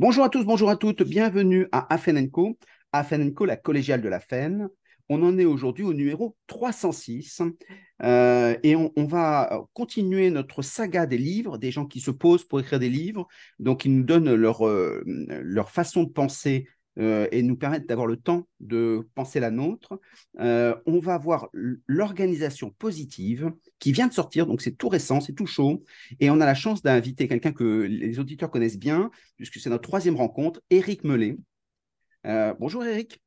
Bonjour à tous, bonjour à toutes, bienvenue à Afenenco, Afenenco, la collégiale de la FEN. On en est aujourd'hui au numéro 306 euh, et on, va continuer notre saga des livres, des gens qui se posent pour écrire des livres, donc ils nous donnent leur, euh, leur façon de penser euh, et nous permettent d'avoir le temps de penser la nôtre. Euh, on va voir l'organisation positive qui vient de sortir, donc c'est tout récent, c'est tout chaud, et on a la chance d'inviter quelqu'un que les auditeurs connaissent bien, puisque c'est notre troisième rencontre, Éric Mellet. Euh, bonjour Éric.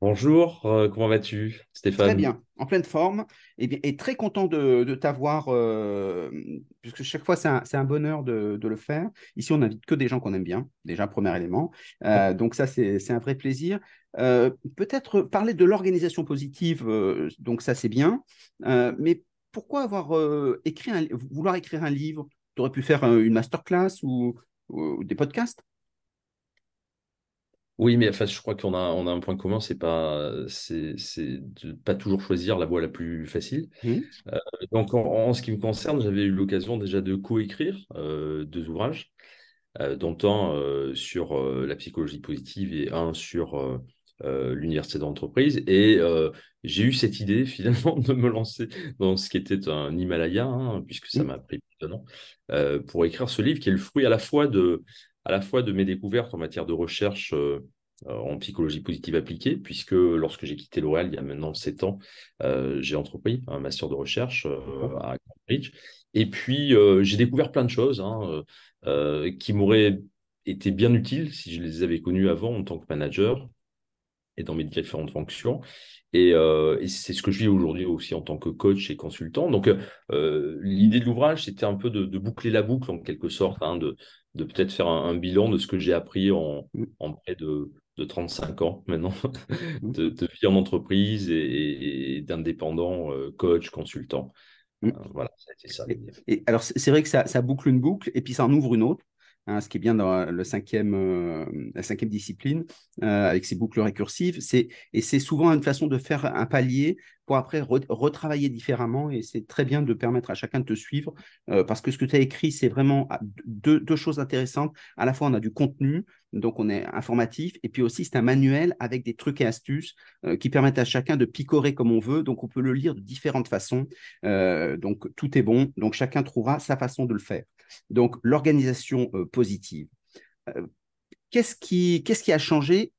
Bonjour, euh, comment vas-tu, Stéphane? Très bien, en pleine forme et, et très content de, t'avoir, euh, puisque chaque fois c'est un, bonheur de, le faire. Ici, on n'invite que des gens qu'on aime bien, déjà, premier élément. Euh, donc ça, c'est un vrai plaisir. Peut-être parler de l'organisation positive, donc ça, c'est bien. mais pourquoi avoir écrit un, vouloir écrire un livre? Tu aurais pu faire une masterclass ou des podcasts? Oui, mais enfin, je crois qu'on a, on a un point commun, c'est pas, c'est, de pas toujours choisir la voie la plus facile. Mmh. Euh, donc, en, ce qui me concerne, j'avais eu l'occasion déjà de coécrire euh, deux ouvrages, euh, dont un sur la psychologie positive et un sur l'université d'entreprise. Et j'ai eu cette idée finalement de me lancer dans ce qui était un Himalaya, hein, puisque ça mmh. m'a pris plus d'un an, pour écrire ce livre qui est le fruit à la fois de à la fois de mes découvertes en matière de recherche euh, en psychologie positive appliquée, puisque lorsque j'ai quitté L'Oréal il y a maintenant sept ans, euh, j'ai entrepris un master de recherche euh, à Cambridge. Et puis, j'ai découvert plein de choses hein, qui m'auraient été bien utiles si je les avais connues avant en tant que manager et dans mes différentes fonctions. Et, c'est ce que je vis aujourd'hui aussi en tant que coach et consultant. Donc, l'idée de l'ouvrage, c'était un peu de, boucler la boucle en quelque sorte, hein, de, de peut-être faire un, bilan de ce que j'ai appris en, en près de, de, 35 ans maintenant, mmh. de, vie en entreprise et, d'indépendant, euh, coach, consultant. Euh, voilà, ça ça. Et, alors, c'est vrai que ça, ça, boucle une boucle et puis ça en ouvre une autre. Hein, ce qui est bien dans cinquième, euh, la cinquième discipline, avec ses boucles récursives. Et c'est souvent une façon de faire un palier pour après retravailler différemment. Et c'est très bien de permettre à chacun de te suivre euh, parce que ce que tu as écrit, c'est vraiment ah, deux, choses intéressantes. À la fois, on a du contenu, donc on est informatif, et puis aussi, c'est un manuel avec des trucs et astuces euh, qui permettent à chacun de picorer comme on veut. Donc, on peut le lire de différentes façons. Euh, donc, tout est bon. Donc, chacun trouvera sa façon de le faire. Donc, l'organisation positive. Qu'est-ce qui, qu'est-ce qui a changé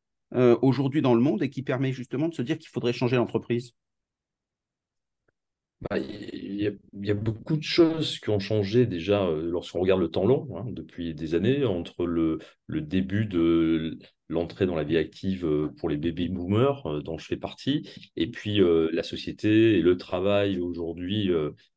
aujourd'hui dans le monde et qui permet justement de se dire qu'il faudrait changer l'entreprise? Bah, il y, a beaucoup de choses qui ont changé déjà euh, lorsqu'on regarde le temps long, hein, depuis des années, entre le, le début de l'entrée dans la vie active euh, pour les baby boomers, euh, dont je fais partie, et puis la société et le travail aujourd'hui,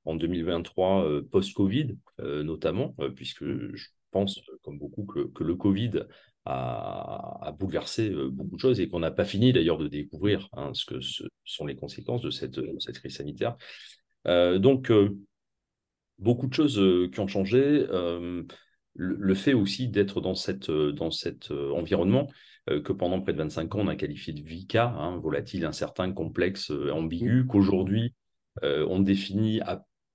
en 2023, post-Covid notamment, puisque je pense, comme beaucoup, que, que le Covid a, bouleversé beaucoup de choses et qu'on n'a pas fini d'ailleurs de découvrir hein, ce que ce sont les conséquences de cette, cette crise sanitaire. Euh, donc, euh, beaucoup de choses euh, qui ont changé. Le, fait aussi d'être dans, cette, dans cet environnement que pendant près de 25 ans, on a qualifié de VICA, hein, volatile, incertain, complexe, ambigu, qu'aujourd'hui, on définit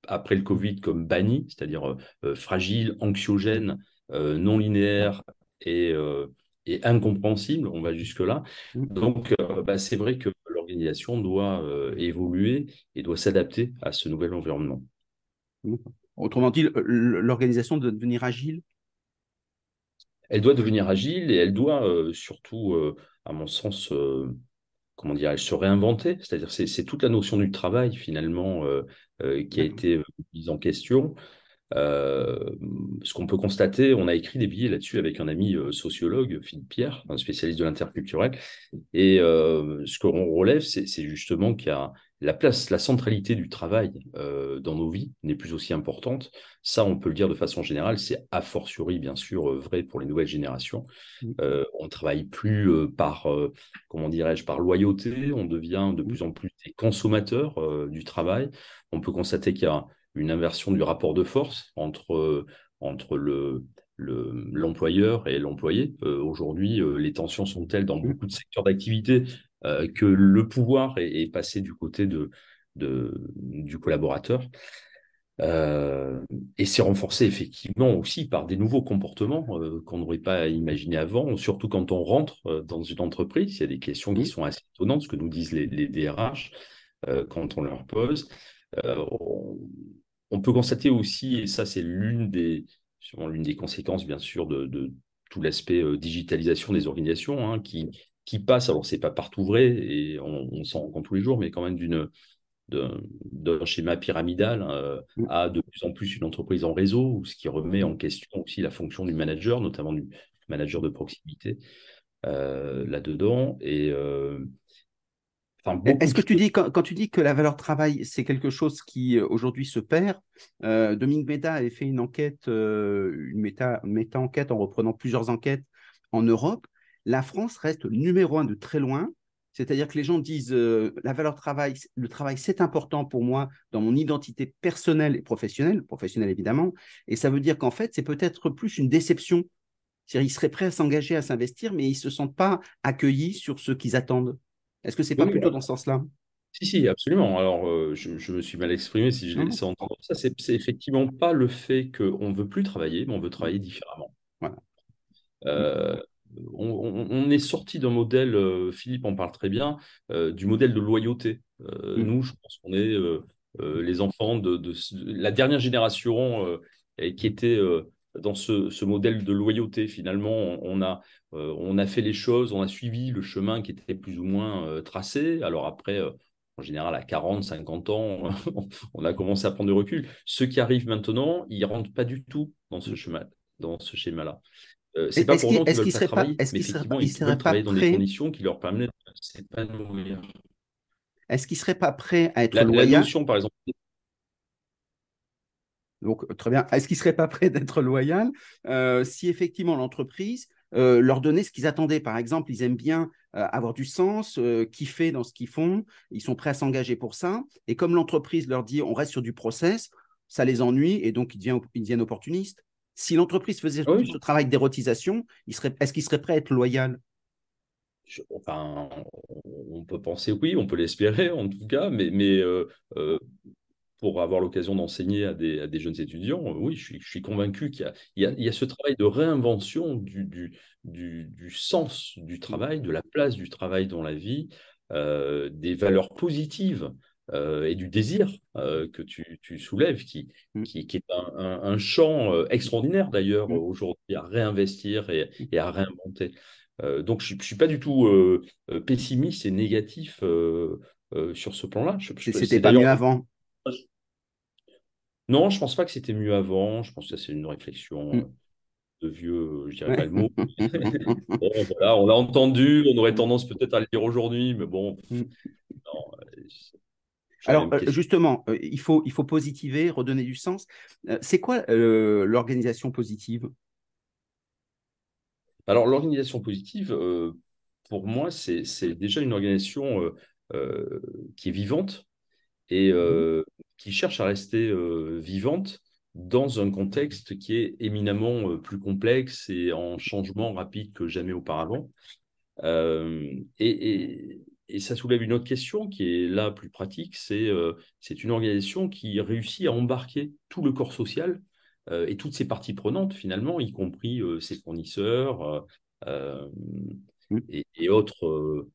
après le Covid comme banni, c'est-à-dire fragile, anxiogène, non linéaire et, et, incompréhensible, on va jusque-là. Mmh. Donc, bah, c'est vrai que l'organisation doit euh, évoluer et doit s'adapter à ce nouvel environnement. Autrement dit, l'organisation doit devenir agile? Elle doit devenir agile et elle doit euh, surtout, euh, à mon sens, comment dire, se réinventer. C'est-à-dire, c'est toute la notion du travail finalement qui a été mise en question. Euh, ce qu'on peut constater, on a écrit des billets là-dessus avec un ami euh, sociologue, Philippe Pierre, un spécialiste de l'interculturel. Et euh, ce qu'on relève, c'est justement qu'il y a la place, la centralité du travail dans nos vies n'est plus aussi importante. Ça, on peut le dire de façon générale, c'est a fortiori, bien sûr, vrai pour les nouvelles générations. Mmh. on ne travaille plus par, comment dirais-je, par loyauté, on devient de plus en plus des consommateurs du travail. On peut constater qu'il y a une inversion du rapport de force entre, entre le, l'employeur et l'employé. Euh, aujourd'hui, euh, les tensions sont telles dans beaucoup de secteurs d'activité euh, que le pouvoir est, passé du côté de, de, du collaborateur. Euh, et c'est renforcé effectivement aussi par des nouveaux comportements euh, qu'on n'aurait pas imaginé avant, surtout quand on rentre euh, dans une entreprise. Il y a des questions qui sont assez étonnantes, ce que nous disent les, les DRH quand on leur pose. On, on, peut constater aussi, et ça c'est l'une des, l'une des conséquences bien sûr de, de tout l'aspect digitalisation des organisations hein, qui, qui passe, alors c'est pas partout vrai et on, on s'en rend compte tous les jours, mais quand même d'une d'un schéma pyramidal euh, mm. à de plus en plus une entreprise en réseau, ce qui remet en question aussi la fonction du manager, notamment du manager de proximité euh, là-dedans. Et euh, est-ce que tu dis, quand, tu dis que la valeur travail, c'est quelque chose qui aujourd'hui se perd, Dominique Méda avait fait une enquête, une méta-enquête en reprenant plusieurs enquêtes en Europe. La France reste numéro un de très loin c'est-à-dire que les gens disent euh, la valeur travail, le travail, c'est important pour moi dans mon identité personnelle et professionnelle, professionnelle évidemment. Et ça veut dire qu'en fait, c'est peut-être plus une déception. C'est-à-dire, ils seraient prêts à s'engager, à s'investir, mais ils ne se sentent pas accueillis sur ce qu'ils attendent. Est-ce que c'est pas plutôt dans ce sens-là? Si, si, absolument. Alors, euh, je, me suis mal exprimé si je l'ai laissé entendre. Ça, c'est effectivement pas le fait qu'on ne veut plus travailler, mais on veut travailler différemment. Voilà. Euh, on, est sorti d'un modèle, euh, Philippe en parle très bien, euh, du modèle de loyauté. Euh, mm. Nous, je pense qu'on est les enfants de, la dernière génération qui était dans ce, modèle de loyauté. Finalement, on a, on a fait les choses, on a suivi le chemin qui était plus ou moins tracé. Alors après, en général, à 40, 50 ans, on a commencé à prendre du recul. Ceux qui arrivent maintenant, ils ne rentrent pas du tout dans ce chemin, dans ce schéma-là. Euh, c'est pas pour qu'ils veulent pas travailler, mais effectivement, ils veulent travailler dans des conditions qui leur permettent de s'épanouir. Est-ce qu'ils ne seraient pas prêts à être la, loyaux La notion, par exemple. Donc, très bien. Est-ce qu'ils ne seraient pas prêts d'être loyaux euh, si effectivement l'entreprise euh, leur donnait ce qu'ils attendaient? Par exemple, ils aiment bien avoir du sens, kiffer dans ce qu'ils font, ils sont prêts à s'engager pour ça. Et comme l'entreprise leur dit on reste sur du process, ça les ennuie et donc ils deviennent, ils deviennent opportunistes. Si l'entreprise faisait ce travail d'érotisation, est-ce qu'il serait prêt à être loyal? Enfin, on peut penser oui, on peut l'espérer en tout cas, mais, mais euh, euh, pour avoir l'occasion d'enseigner à des, jeunes étudiants, euh, oui, je suis, convaincu qu'il y, a, ce travail de réinvention du, du, sens du travail, de la place du travail dans la vie, des valeurs positives euh, et du désir euh, que tu, soulèves, qui, mm. qui, est un, champ euh, extraordinaire d'ailleurs mm. aujourd'hui à réinvestir et, mm. à réinventer. donc je ne suis pas du tout pessimiste et négatif sur ce plan-là. C'était pas mieux avant? Non, je ne pense pas que c'était mieux avant. Je pense que c'est une réflexion de vieux, je dirais pas le mot. voilà, on l'a entendu, on aurait tendance peut-être à le dire aujourd'hui, mais bon, non, alors euh, justement, euh, il, faut, il faut positiver, redonner du sens. Euh, c'est quoi l'organisation positive? Alors l'organisation positive, pour moi, c'est déjà une organisation qui est vivante et mmh qui cherche à rester vivante dans un contexte qui est éminemment plus complexe et en changement rapide que jamais auparavant. et, et ça soulève une autre question qui est là plus pratique, c'est euh, une organisation qui réussit à embarquer tout le corps social euh, et toutes ses parties prenantes finalement, y compris euh, ses fournisseurs mmh. et, autres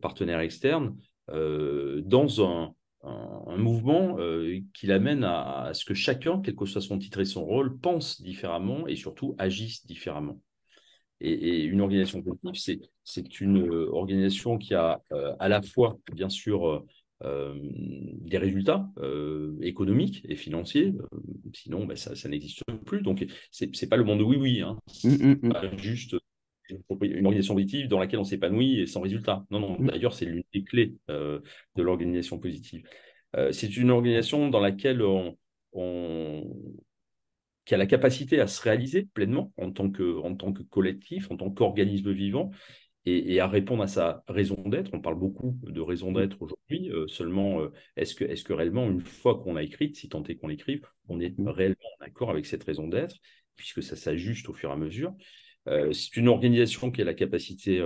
partenaires externes, dans un, un, mouvement qui l'amène à, à, ce que chacun, quel que soit son titre et son rôle, pense différemment et surtout agisse différemment. Et, une organisation collective, c'est une euh, organisation qui a euh, à la fois, bien sûr, euh, des résultats économiques et financiers, sinon ben, ça, n'existe plus. Donc, ce n'est pas le monde de oui-oui, hein. Mmh, mmh, mmh. pas juste une organisation positive dans laquelle on s'épanouit et sans résultat. Non, non, d'ailleurs, c'est l'une des clés de l'organisation positive. c'est une organisation dans laquelle on, qui a la capacité à se réaliser pleinement en tant que, en tant que collectif, en tant qu'organisme vivant, et, à répondre à sa raison d'être. On parle beaucoup de raison mmh. d'être aujourd'hui, euh, seulement euh, est-ce que, est que réellement, une fois qu'on a écrit, si tant est qu'on l'écrive, on est mmh. réellement en accord avec cette raison d'être, puisque ça s'ajuste au fur et à mesure? Euh, c'est une organisation qui a la capacité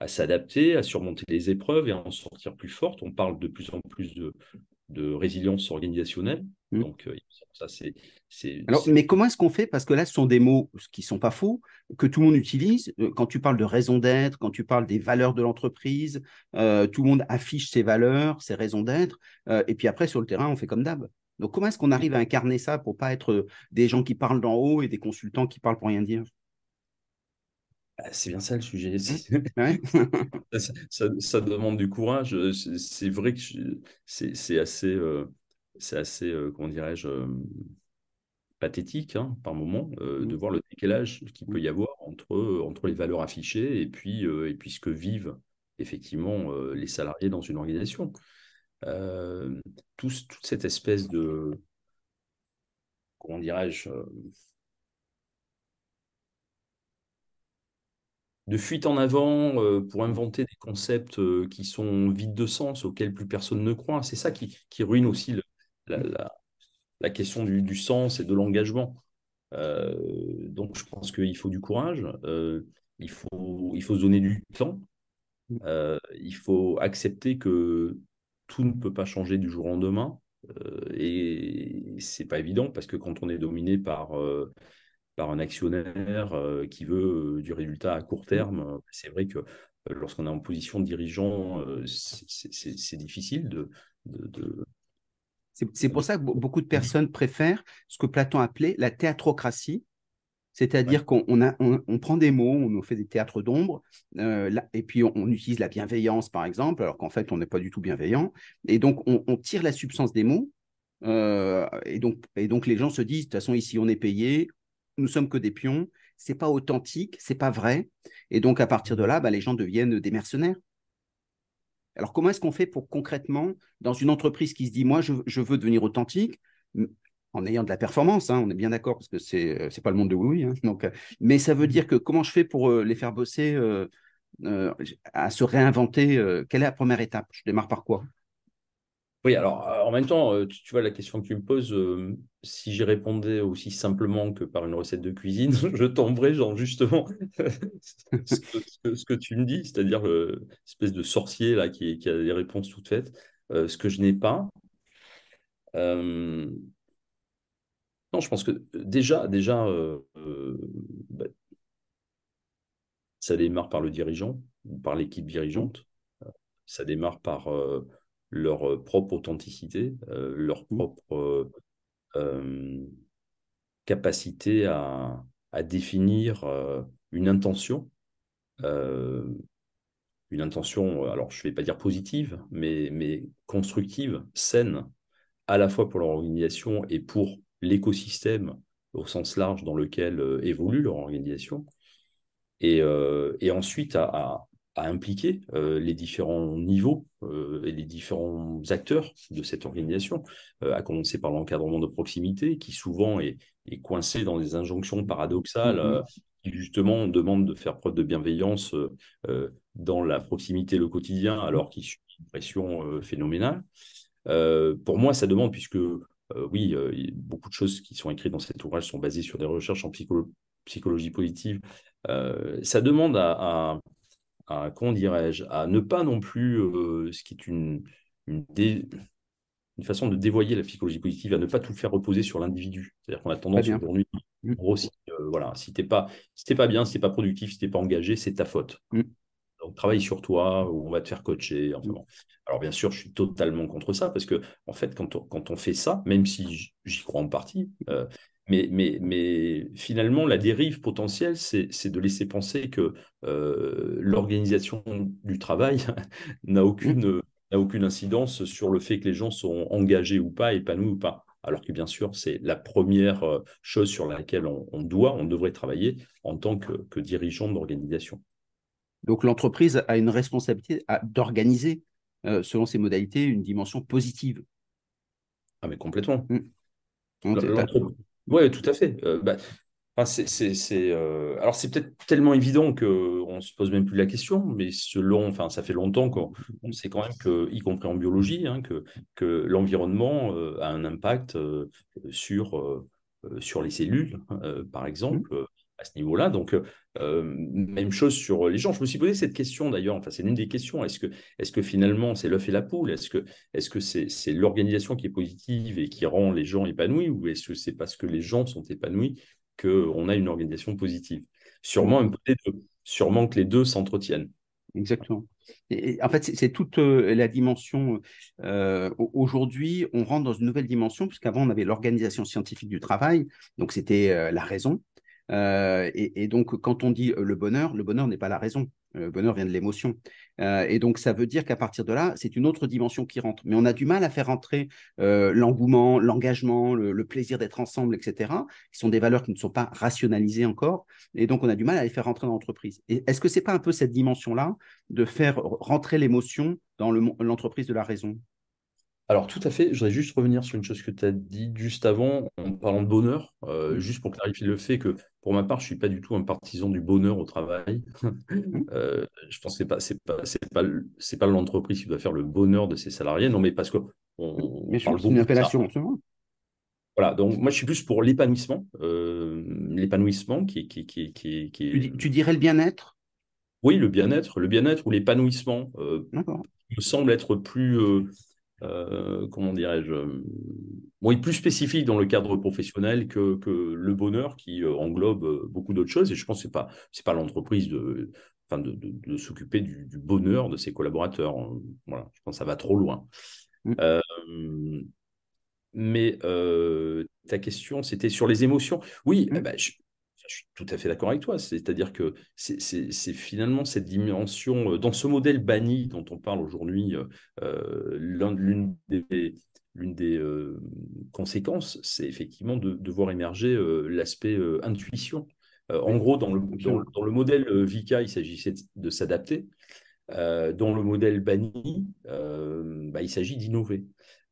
à s'adapter, à surmonter les épreuves et à en sortir plus forte. On parle de plus en plus de, de résilience organisationnelle. Mmh. Donc, ça, c'est. Alors, mais comment est-ce qu'on fait? Parce que là, ce sont des mots qui ne sont pas faux, que tout le monde utilise. Quand tu parles de raison d'être, quand tu parles des valeurs de l'entreprise, tout le monde affiche ses valeurs, ses raisons d'être. et puis après, sur le terrain, on fait comme d'hab. Donc, comment est-ce qu'on arrive à incarner ça pour pas être des gens qui parlent d'en haut et des consultants qui parlent pour rien dire? C'est bien ça le sujet. ça, demande du courage. C'est vrai que c'est assez, c'est assez euh, comment dirais-je, pathétique hein, par moment mmh. de voir le décalage qu'il peut mmh. y avoir entre, entre les valeurs affichées et puis, et puis ce que vivent effectivement les salariés dans une organisation. toute cette espèce de, comment dirais-je, de fuite en avant pour inventer des concepts qui sont vides de sens, auxquels plus personne ne croit. C'est ça qui, ruine aussi la, question du, sens et de l'engagement. donc je pense qu'il faut du courage, il, faut, il faut se donner du temps, il faut accepter que tout ne peut pas changer du jour au lendemain. et c'est pas évident parce que quand on est dominé par par un actionnaire qui veut du résultat à court mmh. terme, c'est vrai que lorsqu'on est en position de dirigeant, c'est difficile de, de, c'est pour ça que beaucoup de personnes préfèrent ce que Platon appelait la théatrocratie, c'est-à-dire qu'on on, prend des mots, on fait des théâtres d'ombre, et puis on, utilise la bienveillance, par exemple, alors qu'en fait, on n'est pas du tout bienveillant. Et donc, on, tire la substance des mots, et, donc, et donc les gens se disent, de toute façon, ici, on est payé, nous sommes que des pions, c'est pas authentique, c'est pas vrai. Et donc, à partir de là, bah, les gens deviennent des mercenaires. Alors, comment est-ce qu'on fait pour concrètement, dans une entreprise qui se dit, moi, je, veux devenir authentique, en ayant de la performance, hein, on est bien d'accord, parce que c'est n'est euh, pas le monde de oui, hein, donc, euh, mais ça veut mmh. dire que comment je fais pour euh, les faire bosser à se réinventer Quelle est la première étape? Je démarre par quoi? Oui, alors en même temps, tu, vois la question que tu me poses, si j'y répondais aussi simplement que par une recette de cuisine, je tomberais genre justement ce, que, tu me dis, c'est-à-dire l'espèce de sorcier là qui, a des réponses toutes faites, ce que je n'ai pas. non, je pense que déjà, déjà bah, ça démarre par le dirigeant par l'équipe dirigeante. Ça démarre par leur euh, propre authenticité, euh, leur mmh. propre euh, capacité à, définir une intention, une intention, alors je ne vais pas dire positive, mais, mais constructive, saine, à la fois pour leur organisation et pour l'écosystème au sens large dans lequel évolue leur organisation. Et, et ensuite à, à impliquer euh, les différents niveaux euh, et les différents acteurs de cette organisation, euh, à commencer par l'encadrement de proximité, qui souvent est, coincé dans des injonctions paradoxales, mm-hmm. qui justement demandent de faire preuve de bienveillance dans la proximité, le quotidien, alors qu'il subit une pression phénoménale. pour moi, ça demande, puisque oui, beaucoup de choses qui sont écrites dans cet ouvrage sont basées sur des recherches en psychologie positive, ça demande à à comment dirais-je, à ne pas non plus, euh, ce qui est une, une, une, façon de dévoyer la psychologie positive, à ne pas tout faire reposer sur l'individu. C'est-à-dire qu'on a tendance aujourd'hui, mmh. gros, si, euh, voilà, si t'es pas, si pas bien, si t'es pas productif, si t'es pas engagé, c'est ta faute. Mmh. Donc travaille sur toi, ou on va te faire coacher. Enfin, mmh. Alors bien sûr, je suis totalement contre ça parce que en fait, quand on, quand on fait ça, même si j'y crois en partie, euh, mais, mais, mais, finalement, la dérive potentielle, c'est de laisser penser que euh, l'organisation du travail n'a aucune, aucune incidence sur le fait que les gens sont engagés ou pas, épanouis ou pas. Alors que bien sûr, c'est la première euh, chose sur laquelle on, doit, on devrait travailler en tant que, dirigeant d'organisation. Donc l'entreprise a une responsabilité d'organiser, euh, selon ses modalités, une dimension positive. Ah mais complètement. Mmh. Oui, tout à fait. Euh, bah, c'est, euh, Alors, c'est peut-être tellement évident qu'on ne se pose même plus la question, mais selon, enfin, ça fait longtemps qu'on sait quand même que, y compris en biologie, hein, que, que l'environnement euh, a un impact sur, sur les cellules, par exemple, mmh. À ce niveau-là. Donc, même chose sur les gens. Je me suis posé cette question d'ailleurs, enfin, c'est l'une des questions. Est-ce que, est que finalement c'est l'œuf et la poule? Est-ce que est-ce que c'est l'organisation qui est positive et qui rend les gens épanouis? Ou est-ce que c'est parce que les gens sont épanouis qu'on a une organisation positive? Sûrement un peu des deux. Sûrement que les deux s'entretiennent. Exactement. Et, en fait, c'est toute la dimension. Aujourd'hui, on rentre dans une nouvelle dimension, puisqu'avant, on avait l'organisation scientifique du travail, donc c'était la raison. Et, donc, quand on dit le bonheur, le bonheur n'est pas la raison. Le bonheur vient de l'émotion. Euh, et donc, ça veut dire qu'à partir de là, c'est une autre dimension qui rentre. Mais on a du mal à faire rentrer euh, l'engouement, l'engagement, le, plaisir d'être ensemble, etc., qui sont des valeurs qui ne sont pas rationalisées encore. Et donc, on a du mal à les faire rentrer dans l'entreprise. Est-ce que ce n'est pas un peu cette dimension-là de faire rentrer l'émotion dans l'entreprise de la raison? Alors tout à fait, je voudrais juste revenir sur une chose que tu as dit juste avant en parlant de bonheur, euh, juste pour clarifier le fait que pour ma part, je ne suis pas du tout un partisan du bonheur au travail. Euh, je pense que ce n'est pas, pas, pas, l'entreprise qui doit faire le bonheur de ses salariés, non mais parce que on, parle une appellation. Voilà, donc moi je suis plus pour l'épanouissement, euh, l'épanouissement qui, qui, qui, qui, Tu, tu, dirais le bien-être? Oui, le bien-être, le bien-être ou l'épanouissement me semble être plus euh, comment dirais-je, bon, plus spécifique dans le cadre professionnel que, que le bonheur qui euh, englobe euh, beaucoup d'autres choses. Et je pense que ce n'est pas, pas l'entreprise de, enfin de, de, s'occuper du, bonheur de ses collaborateurs. Voilà, je pense que ça va trop loin. Mmh. mais ta question, c'était sur les émotions. Oui, mmh. eh ben, je, je suis tout à fait d'accord avec toi. C'est-à-dire que c'est finalement cette dimension, euh, dans ce modèle banni dont on parle aujourd'hui, euh, euh, l'une des, conséquences, c'est effectivement de, voir émerger l'aspect intuition. en gros, dans le, dans, le modèle VICA, il s'agissait de s'adapter. dans le modèle banni, bah, il s'agit d'innover.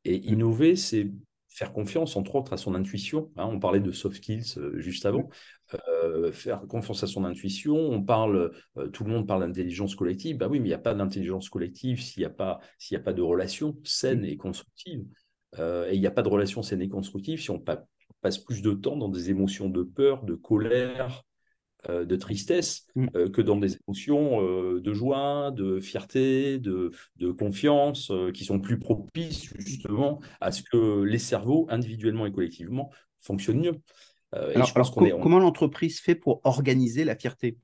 Et innover, c'est faire confiance, entre autres, à son intuition. Hein. on parlait de soft skills juste avant. Euh, faire confiance à son intuition. On parle, euh, tout le monde parle d'intelligence collective. Bah oui, mais il n'y a pas d'intelligence collective s'il n'y a pas, s'il a pas de relation saine et constructive. Euh, et il n'y a pas de relation saine et constructive si on passe plus de temps dans des émotions de peur, de colère, de tristesse mm. que dans des émotions de joie, de fierté, de, de confiance, qui sont plus propices justement à ce que les cerveaux, individuellement et collectivement, fonctionnent mieux. Euh, alors, comment l'entreprise fait pour organiser la fierté?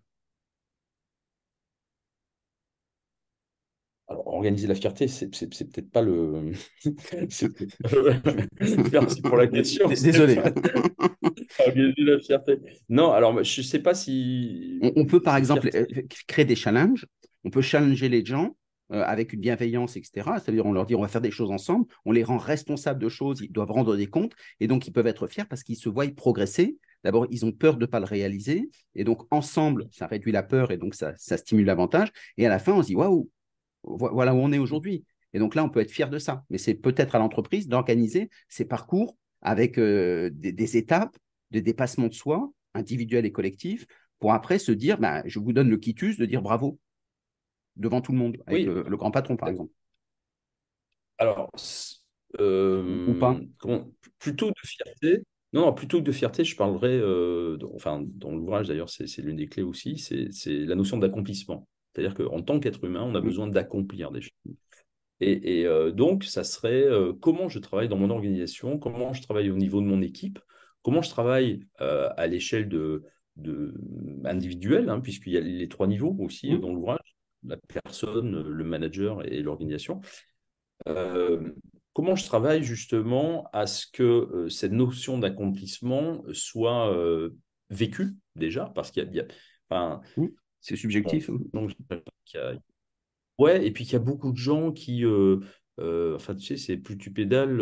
Alors, organiser la fierté, c'est peut-être pas le. Merci pour la question. Désolé. organiser la fierté. Non, alors je ne sais pas si. On, peut par exemple euh, créer des challenges. On peut challenger les gens euh, avec une bienveillance, etc. C'est-à-dire, on leur dit, on va faire des choses ensemble, on les rend responsables de choses, ils doivent rendre des comptes, et donc ils peuvent être fiers parce qu'ils se voient progresser. D'abord, ils ont peur de ne pas le réaliser, et donc ensemble, ça réduit la peur, et donc ça, stimule davantage. Et à la fin, on se dit, waouh, voilà où on est aujourd'hui. Et donc là, on peut être fier de ça. Mais c'est peut-être à l'entreprise d'organiser ces parcours avec euh, des, étapes de dépassement de soi, individuel et collectif, pour après se dire, bah, je vous donne le quitus de dire bravo devant tout le monde, avec le, grand patron, par exemple Alors, ou pas euh, Plutôt de fierté. Non, plutôt que de fierté, je parlerai, euh, enfin, dans l'ouvrage d'ailleurs, c'est l'une des clés aussi, c'est la notion d'accomplissement. C'est-à-dire qu'en tant qu'être humain, on a besoin d'accomplir des choses. Et, euh, donc, ça serait comment je travaille dans mon organisation, comment je travaille au niveau de mon équipe, comment je travaille à l'échelle de, de individuelle, hein, puisqu'il y a les trois niveaux aussi dans l'ouvrage la personne, le manager et l'organisation. Euh, comment je travaille justement à ce que euh, cette notion d'accomplissement soit euh, vécue déjà? Parce qu'il y a. enfin, c'est subjectif. donc, ouais, et puis qu'il y a beaucoup de gens qui. enfin, tu sais, c'est plus tu pédales,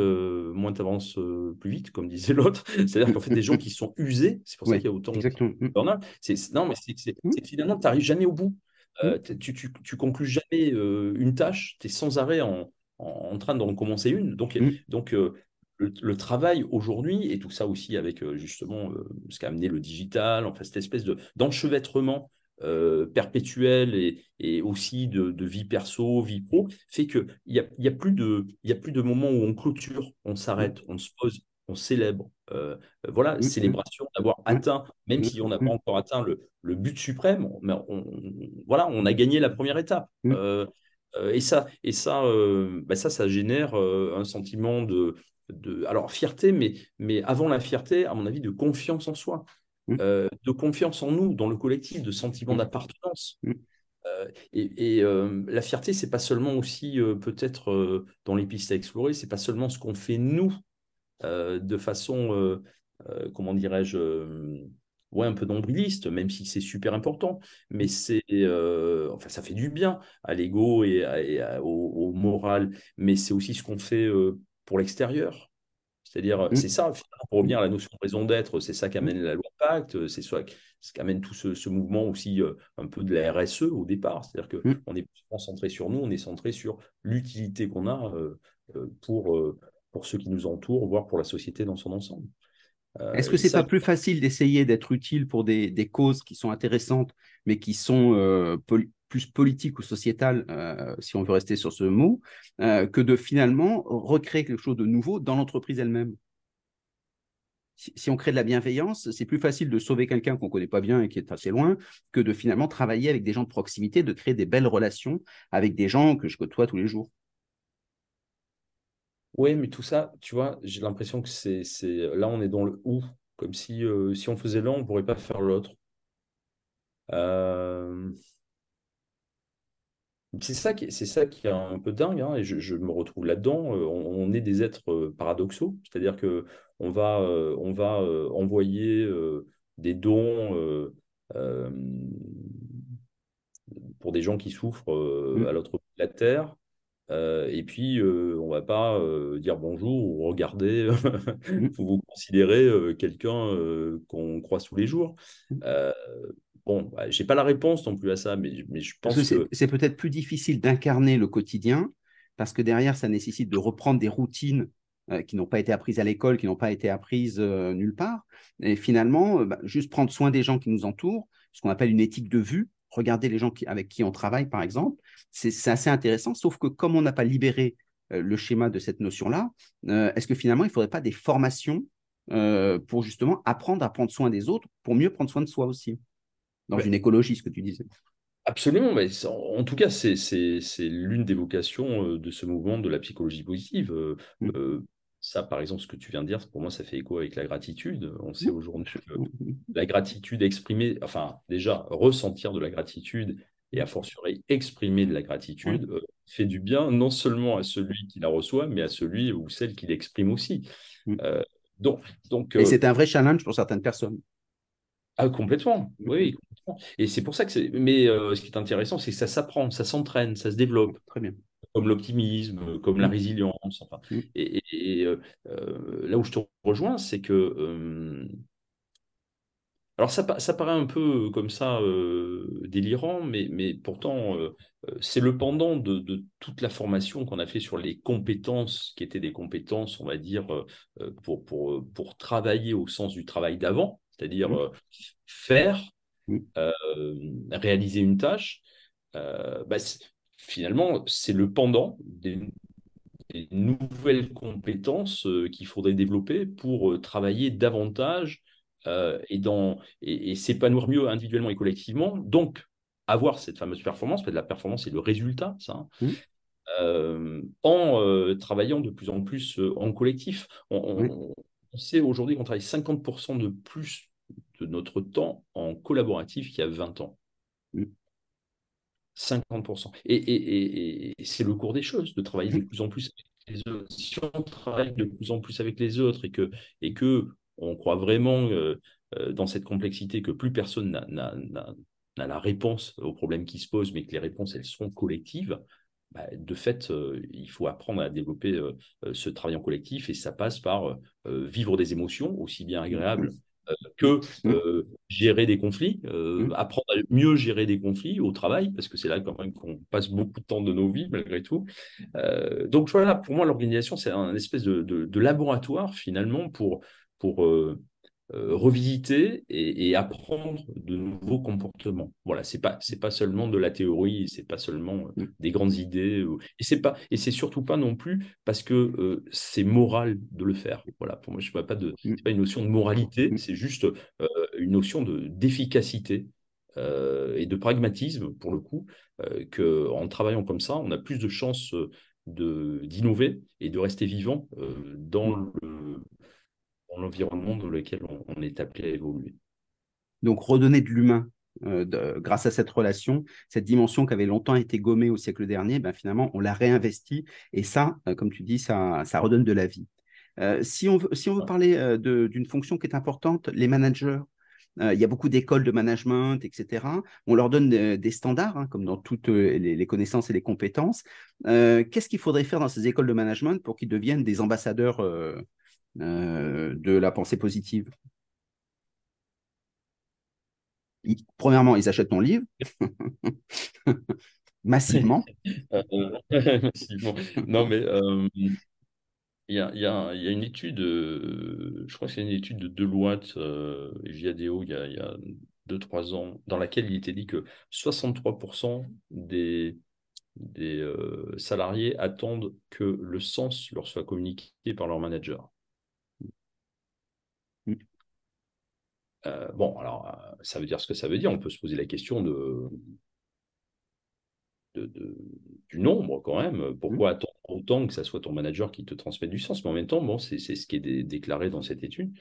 moins tu avances plus vite, comme disait l'autre. C'est-à-dire qu'en fait, des gens qui sont usés, c'est pour ça qu'il y a autant exactement. de. Non, mais c'est finalement, tu n'arrives jamais au bout. Euh, mmh. tu, tu, conclus jamais euh, une tâche, tu es sans arrêt en, en, train d'en commencer une. Donc, mmh. donc euh, le, travail aujourd'hui, et tout ça aussi avec justement ce qu'a amené le digital, enfin cette espèce d'enchevêtrement perpétuel et, et aussi de, de, vie perso, vie pro, fait qu'il n'y a, y a, plus de, y a plus de moments où on clôture, on s'arrête, mmh. on se pose on célèbre. voilà, célébration d'avoir atteint, même si on n'a pas encore atteint le, le but suprême, mais on, voilà, on a gagné la première étape. et ça, et ça, bah ça, ça génère un sentiment de, de, alors fierté, mais, mais avant la fierté, à mon avis, de confiance en soi, mmh. euh, de confiance en nous, dans le collectif, de sentiment mmh. d'appartenance. Mmh. Euh, et, euh, la fierté, c'est pas seulement aussi peut-être dans les pistes à explorer, c'est pas seulement ce qu'on fait nous de façon, comment dirais-je, ouais, un peu nombriliste, même si c'est super important, mais c'est, enfin, ça fait du bien à l'ego et, au, au, moral, mais c'est aussi ce qu'on fait pour l'extérieur. C'est-à-dire, mmh. c'est ça, pour revenir à la notion de raison d'être, c'est ça qui amène la loi Pacte, c'est ça qui amène tout ce, mouvement aussi euh, un peu de la RSE au départ. C'est-à-dire qu'on mmh. est concentré sur nous, on est centré sur l'utilité qu'on a euh, euh, pour, pour ceux qui nous entourent, voire pour la société dans son ensemble. Est-ce que c'est pas plus facile d'essayer d'être utile pour des, des, causes qui sont intéressantes, mais qui sont plus politique ou sociétal, euh, si on veut rester sur ce mot, euh, que de finalement recréer quelque chose de nouveau dans l'entreprise elle-même? Si, on crée de la bienveillance, c'est plus facile de sauver quelqu'un qu'on ne connaît pas bien et qui est assez loin que de finalement travailler avec des gens de proximité, de créer des belles relations avec des gens que je côtoie tous les jours. Oui, mais tout ça, tu vois, j'ai l'impression que c'est, là, on est dans le ou, comme si, euh, si on faisait l'un, on ne pourrait pas faire l'autre. Euh... C'est ça, qui, c'est ça qui est un peu dingue, hein, et je, me retrouve là-dedans. Euh, on, est des êtres paradoxaux, c'est-à-dire que on va, euh, on va envoyer des dons pour des gens qui souffrent mmh. à l'autre bout de la terre, et puis on va pas dire bonjour ou regarder, mmh. vous considérez quelqu'un qu'on croise tous les jours. Mmh. Bon, bah, je n'ai pas la réponse non plus à ça, mais, mais je pense que. C'est peut-être plus difficile d'incarner le quotidien, parce que derrière, ça nécessite de reprendre des routines euh, qui n'ont pas été apprises à l'école, qui n'ont pas été apprises euh, nulle part. Et finalement, euh, bah, juste prendre soin des gens qui nous entourent, ce qu'on appelle une éthique de vue, regarder les gens avec qui on travaille, par exemple, c'est assez intéressant, sauf que comme on n'a pas libéré le schéma de cette notion-là, est-ce que finalement, il ne faudrait pas des formations pour justement apprendre à prendre soin des autres, pour mieux prendre soin de soi aussi dans une écologie, ce que tu disais? Absolument, mais en tout cas, c'est l'une des vocations euh, de ce mouvement de la psychologie positive. Euh, mm. euh, ça, par exemple, ce que tu viens de dire, pour moi, ça fait écho avec la gratitude. On sait mm. aujourd'hui que mm, la gratitude exprimée, enfin, déjà, ressentir de la gratitude et à fortiori exprimer de la gratitude fait du bien non seulement à celui qui la reçoit, mais à celui ou celle qui l'exprime aussi. donc, donc, et c'est un vrai challenge pour certaines personnes. Ah, complètement, oui, Et c'est pour ça que c'est. Mais euh, ce qui est intéressant, c'est que ça s'apprend, ça s'entraîne, ça se développe. Très bien. Comme l'optimisme, comme la mmh. résilience. Enfin. Mmh. Et, euh, euh, là où je te rejoins, c'est que. alors, ça, ça, paraît un peu comme ça délirant, mais, mais pourtant, c'est le pendant de, de, toute la formation qu'on a fait sur les compétences, qui étaient des compétences, on va dire, pour, pour, pour travailler au sens du travail d'avant c'est-à-dire euh, faire, euh, réaliser une tâche, euh, bah, finalement, c'est le pendant des, nouvelles compétences qu'il faudrait développer pour travailler davantage et, dans, et, s'épanouir mieux individuellement et collectivement. Donc, avoir cette fameuse performance, parce que la performance, c'est le résultat, ça. Hein, en travaillant de plus en plus en collectif. on, on sait aujourd'hui qu'on travaille 50% de plus de notre temps en collaboratif qu'il y a 20 ans. 50%. Et, c'est le cours des choses, de travailler de plus en plus avec les autres. Si on travaille de plus en plus avec les autres et que, et que on croit vraiment euh, euh, dans cette complexité que plus personne n'a la réponse aux problèmes qui se posent, mais que les réponses, elles sont collectives, bah, de fait, euh, il faut apprendre à développer euh, ce travail en collectif et ça passe par vivre des émotions aussi bien agréables que gérer des conflits, apprendre à mieux gérer des conflits au travail, parce que c'est là quand même qu'on passe beaucoup de temps de nos vies malgré tout. donc voilà, pour moi, l'organisation, c'est un espèce de, laboratoire finalement pour, pour revisiter et, apprendre de nouveaux comportements. Voilà, c'est pas c'est pas seulement de la théorie, c'est pas seulement mm. des grandes idées, et c'est pas et c'est surtout pas non plus parce que c'est moral de le faire. Voilà, pour moi, je vois pas de mm. pas une notion de moralité, c'est juste une notion de d'efficacité et de pragmatisme pour le coup que en travaillant comme ça, on a plus de chances d'innover et de rester vivant dans mm. Le l'environnement dans lequel on, est appelé à évoluer. Donc redonner de l'humain euh, grâce à cette relation, cette dimension qui avait longtemps été gommée au siècle dernier, ben, finalement, on l'a réinvesti et ça, euh, comme tu dis, ça, ça redonne de la vie. Euh, si, on veut, si on veut parler d'une fonction qui est importante, les managers, il y a beaucoup d'écoles de management, etc. On leur donne des standards, hein, comme dans toutes les, les, connaissances et les compétences. Qu'est-ce qu'il faudrait faire dans ces écoles de management pour qu'ils deviennent des ambassadeurs de la pensée positive Premièrement, ils achètent ton livre massivement. Non, mais euh, il y, a, une étude, euh, je crois que c'est une étude de Deloitte et Viadeo il y a, il y a 2-3 ans, dans laquelle il était dit que 63% des, des salariés attendent que le sens leur soit communiqué par leur manager. Euh, bon, alors, euh, ça veut dire ce que ça veut dire. On peut se poser la question de, du nombre quand même. Pourquoi mmh. attendre autant que ça soit ton manager qui te transmette du sens? Mais en même temps, bon, c'est ce qui est déclaré dans cette étude.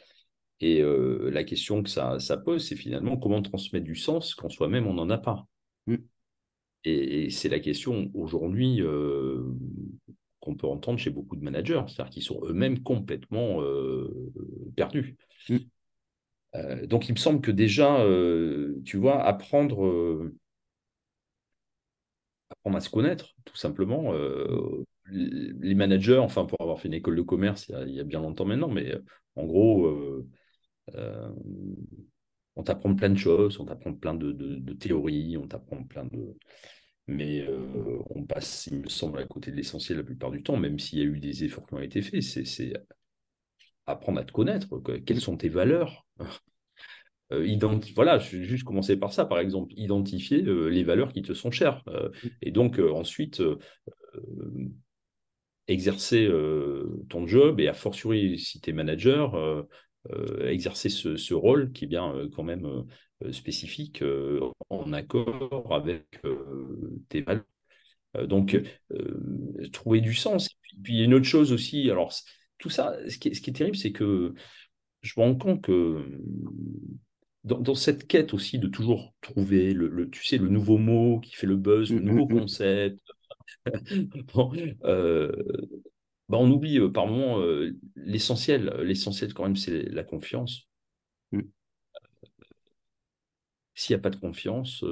Et euh, la question que ça, ça pose, c'est finalement comment transmettre du sens quand soi-même on n'en a pas? Mmh. Et, c'est la question aujourd'hui qu'on peut entendre chez beaucoup de managers, c'est-à-dire qu'ils sont eux-mêmes complètement perdus. Mmh. Euh, donc, il me semble que déjà, euh, tu vois, apprendre, euh, apprendre à se connaître, tout simplement. les managers, enfin, pour avoir fait une école de commerce il y a, bien longtemps maintenant, mais en gros, on t'apprend plein de choses, on t'apprend plein de, théories, on t'apprend plein de. Mais on passe, il me semble, à côté de l'essentiel la plupart du temps, même s'il y a eu des efforts qui ont été faits. C'est apprendre à te connaître. Quelles sont tes valeurs? Euh, voilà, je vais juste commencer par ça, par exemple, identifier euh, les valeurs qui te sont chères. Euh, et donc, ensuite, exercer ton job et, a fortiori, si tu es manager, exercer ce, rôle qui est bien quand même spécifique en accord avec tes valeurs. donc, trouver du sens. Et puis, il y a une autre chose aussi. Alors, tout ça, ce qui est, terrible, c'est que je me rends compte que dans, cette quête aussi de toujours trouver le, tu sais, le nouveau mot qui fait le buzz, le mmh, nouveau mmh, mmh. concept, euh, bah on oublie euh, par moment euh, l'essentiel. L'essentiel quand même, c'est la confiance. S'il n'y a pas de confiance,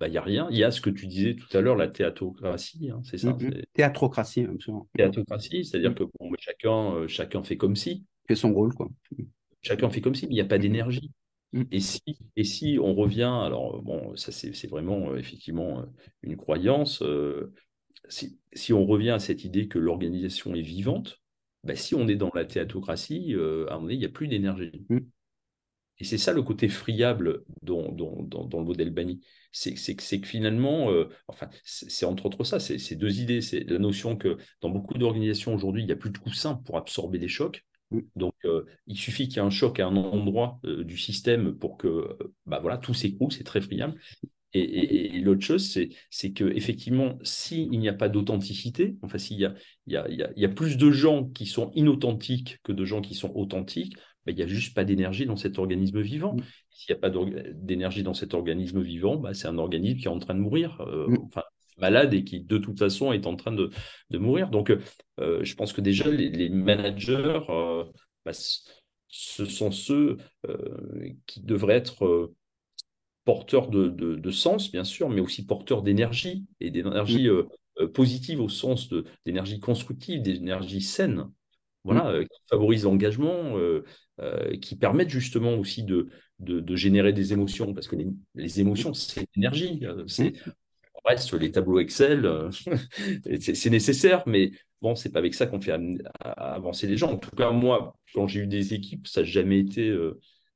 bah, il n'y a rien. Il y a ce que tu disais tout à l'heure, la théatocratie, hein, c'est ça Théatrocratie, absolument. Théatrocratie, c'est-à-dire que chacun, chacun fait comme si. Fait son rôle, quoi. Chacun fait comme si, mais il n'y a pas d'énergie. Mmh. Et si, et si on revient, alors bon, ça c'est vraiment euh, effectivement euh, une croyance, euh, si, si, on revient à cette idée que l'organisation est vivante, bah, si on est dans la théatocratie, à un moment donné, il n'y a plus d'énergie. Et c'est ça le côté friable dans, dans, dans, le modèle Bani. C'est que finalement, enfin, c'est entre autres ça, c'est deux idées. C'est la notion que dans beaucoup d'organisations aujourd'hui, il n'y a plus de coussin pour absorber des chocs. Donc, euh, il suffit qu'il y ait un choc à un endroit euh, du système pour que euh, bah, voilà, tout s'écroule, c'est très friable. Et, l'autre chose, c'est qu'effectivement, s'il n'y a pas d'authenticité, enfin, s'il y a, y, y plus de gens qui sont inauthentiques que de gens qui sont authentiques, il n'y a juste pas d'énergie dans cet organisme vivant. Mm. S'il n'y a pas d'énergie dans cet organisme vivant, bah, c'est un organisme qui est en train de mourir. Mm. Enfin, malade et qui de toute façon est en train de, mourir. Donc euh, je pense que déjà les, managers, euh, bah, ce sont ceux euh, qui devraient être porteurs de, sens, bien sûr, mais aussi porteurs d'énergie et d'énergie mmh. positive au sens d'énergie constructive, d'énergie saine. Voilà, qui favorise l'engagement, qui permettent justement aussi de, de, générer des émotions, parce que les, émotions, c'est l'énergie. C'est, mmh reste les tableaux Excel, euh, c'est nécessaire, mais bon, c'est pas avec ça qu'on fait avancer les gens. En tout cas, moi, quand j'ai eu des équipes, ça n'a jamais été,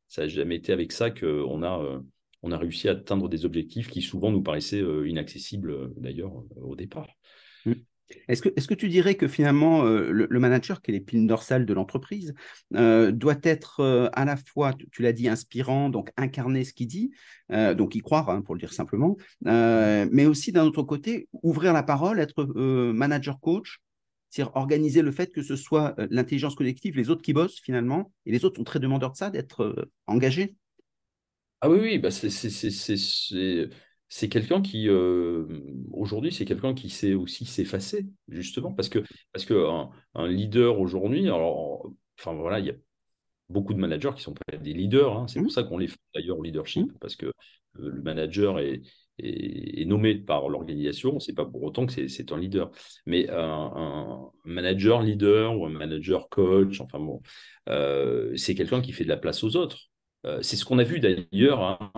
ça jamais été avec ça qu'on a, on a réussi à atteindre des objectifs qui souvent nous paraissaient inaccessibles d'ailleurs au départ. Est-ce que, tu dirais que finalement, euh, le, manager, qui est l'épine dorsale de l'entreprise, euh, doit être euh, à la fois, tu, l'as dit, inspirant, donc incarner ce qu'il dit, donc y croire, hein, pour le dire simplement, mais aussi d'un autre côté, ouvrir la parole, être manager coach, c'est-à-dire organiser le fait que ce soit l'intelligence collective, les autres qui bossent finalement, et les autres sont très demandeurs de ça, d'être engagés? Ah oui, oui, bah c'est c'est quelqu'un qui, euh, aujourd'hui, c'est quelqu'un qui sait aussi s'effacer, justement, parce que, parce que un, leader aujourd'hui, alors, enfin voilà, il y a beaucoup de managers qui sont pas des leaders, hein. c'est pour mmh. ça qu'on les fait d'ailleurs au leadership, mmh. parce que le manager est, est, nommé par l'organisation, c'est pas pour autant que c'est un leader. Mais un, manager leader ou un manager coach, enfin bon, euh, c'est quelqu'un qui fait de la place aux autres. Euh, c'est ce qu'on a vu d'ailleurs. Hein.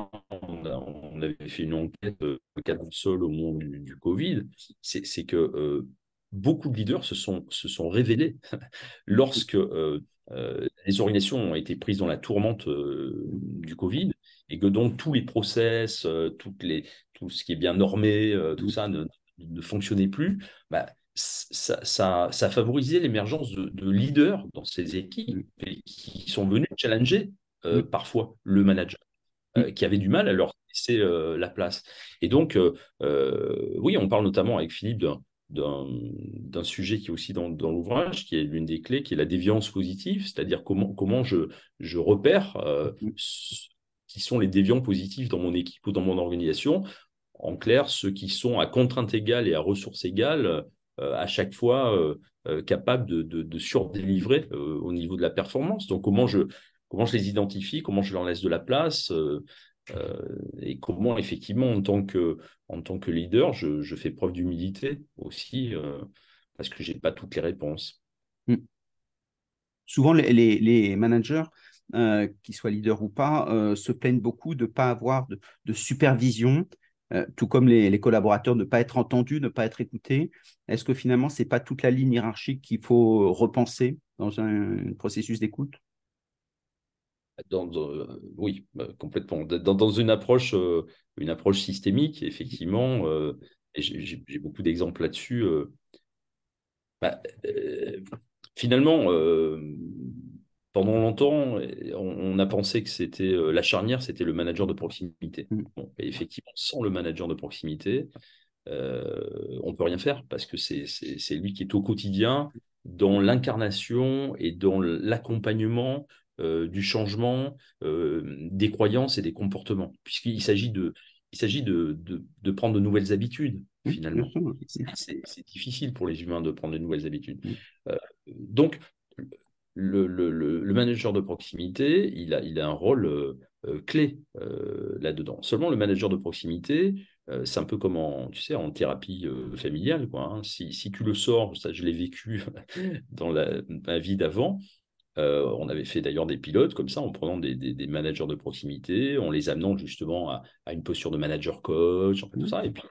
On, avait fait une enquête euh, cadre sol au moment du, Covid. C'est que euh, beaucoup de leaders se sont, se sont révélés lorsque les organisations ont été prises dans la tourmente du Covid et que donc tous les process, toutes les, tout ce qui est bien normé, tout ça ne, ne fonctionnait plus. Bah, ça, ça, ça, favorisait l'émergence de, de, leaders dans ces équipes qui sont venus challenger euh, parfois le manager, euh, qui avait du mal à leur laisser euh, la place. Et donc, oui, on parle notamment avec Philippe d'un sujet qui est aussi dans, dans l'ouvrage, qui est l'une des clés, qui est la déviance positive, c'est-à-dire comment, comment je, je repère qui sont les déviants positifs dans mon équipe ou dans mon organisation. En clair, ceux qui sont à contrainte égale et à ressources égales, à chaque fois capables de, de, de surdélivrer au niveau de la performance. Donc, comment je, comment je les identifie, comment je leur laisse de la place, euh, euh, et comment effectivement en tant que, leader, je, fais preuve d'humilité aussi, euh, parce que je n'ai pas toutes les réponses. Hmm. Souvent, les, managers, qu'ils soient leaders ou pas, se plaignent beaucoup de ne pas avoir de, supervision, tout comme les, collaborateurs, ne pas être entendus, ne pas être écoutés. Est-ce que finalement, ce n'est pas toute la ligne hiérarchique qu'il faut repenser dans un processus d'écoute? Dans, oui, bah, complètement. Dans, une, approche, euh, une approche systémique, effectivement, euh, j'ai beaucoup d'exemples là-dessus. Euh, bah, finalement, pendant longtemps, on, a pensé que c'était la charnière, c'était le manager de proximité. Mmh. et effectivement, sans le manager de proximité, on ne peut rien faire parce que c'est lui qui est au quotidien dans l'incarnation et dans l'accompagnement euh, du changement euh, des croyances et des comportements, puisqu'il s'agit de, il s'agit de, de, prendre de nouvelles habitudes, finalement. C'est difficile pour les humains de prendre de nouvelles habitudes. Euh, donc, le, le, le, manager de proximité, il a, il a un rôle clé là-dedans. Seulement, le manager de proximité, c'est un peu comme en, tu sais, en thérapie familiale. Quoi, hein. si, si, tu le sors, ça je l'ai vécu dans la, ma vie d'avant, euh, on avait fait d'ailleurs des pilotes comme ça, en prenant des, managers de proximité, en les amenant justement à, une posture de manager coach, en fait, tout ça, et puis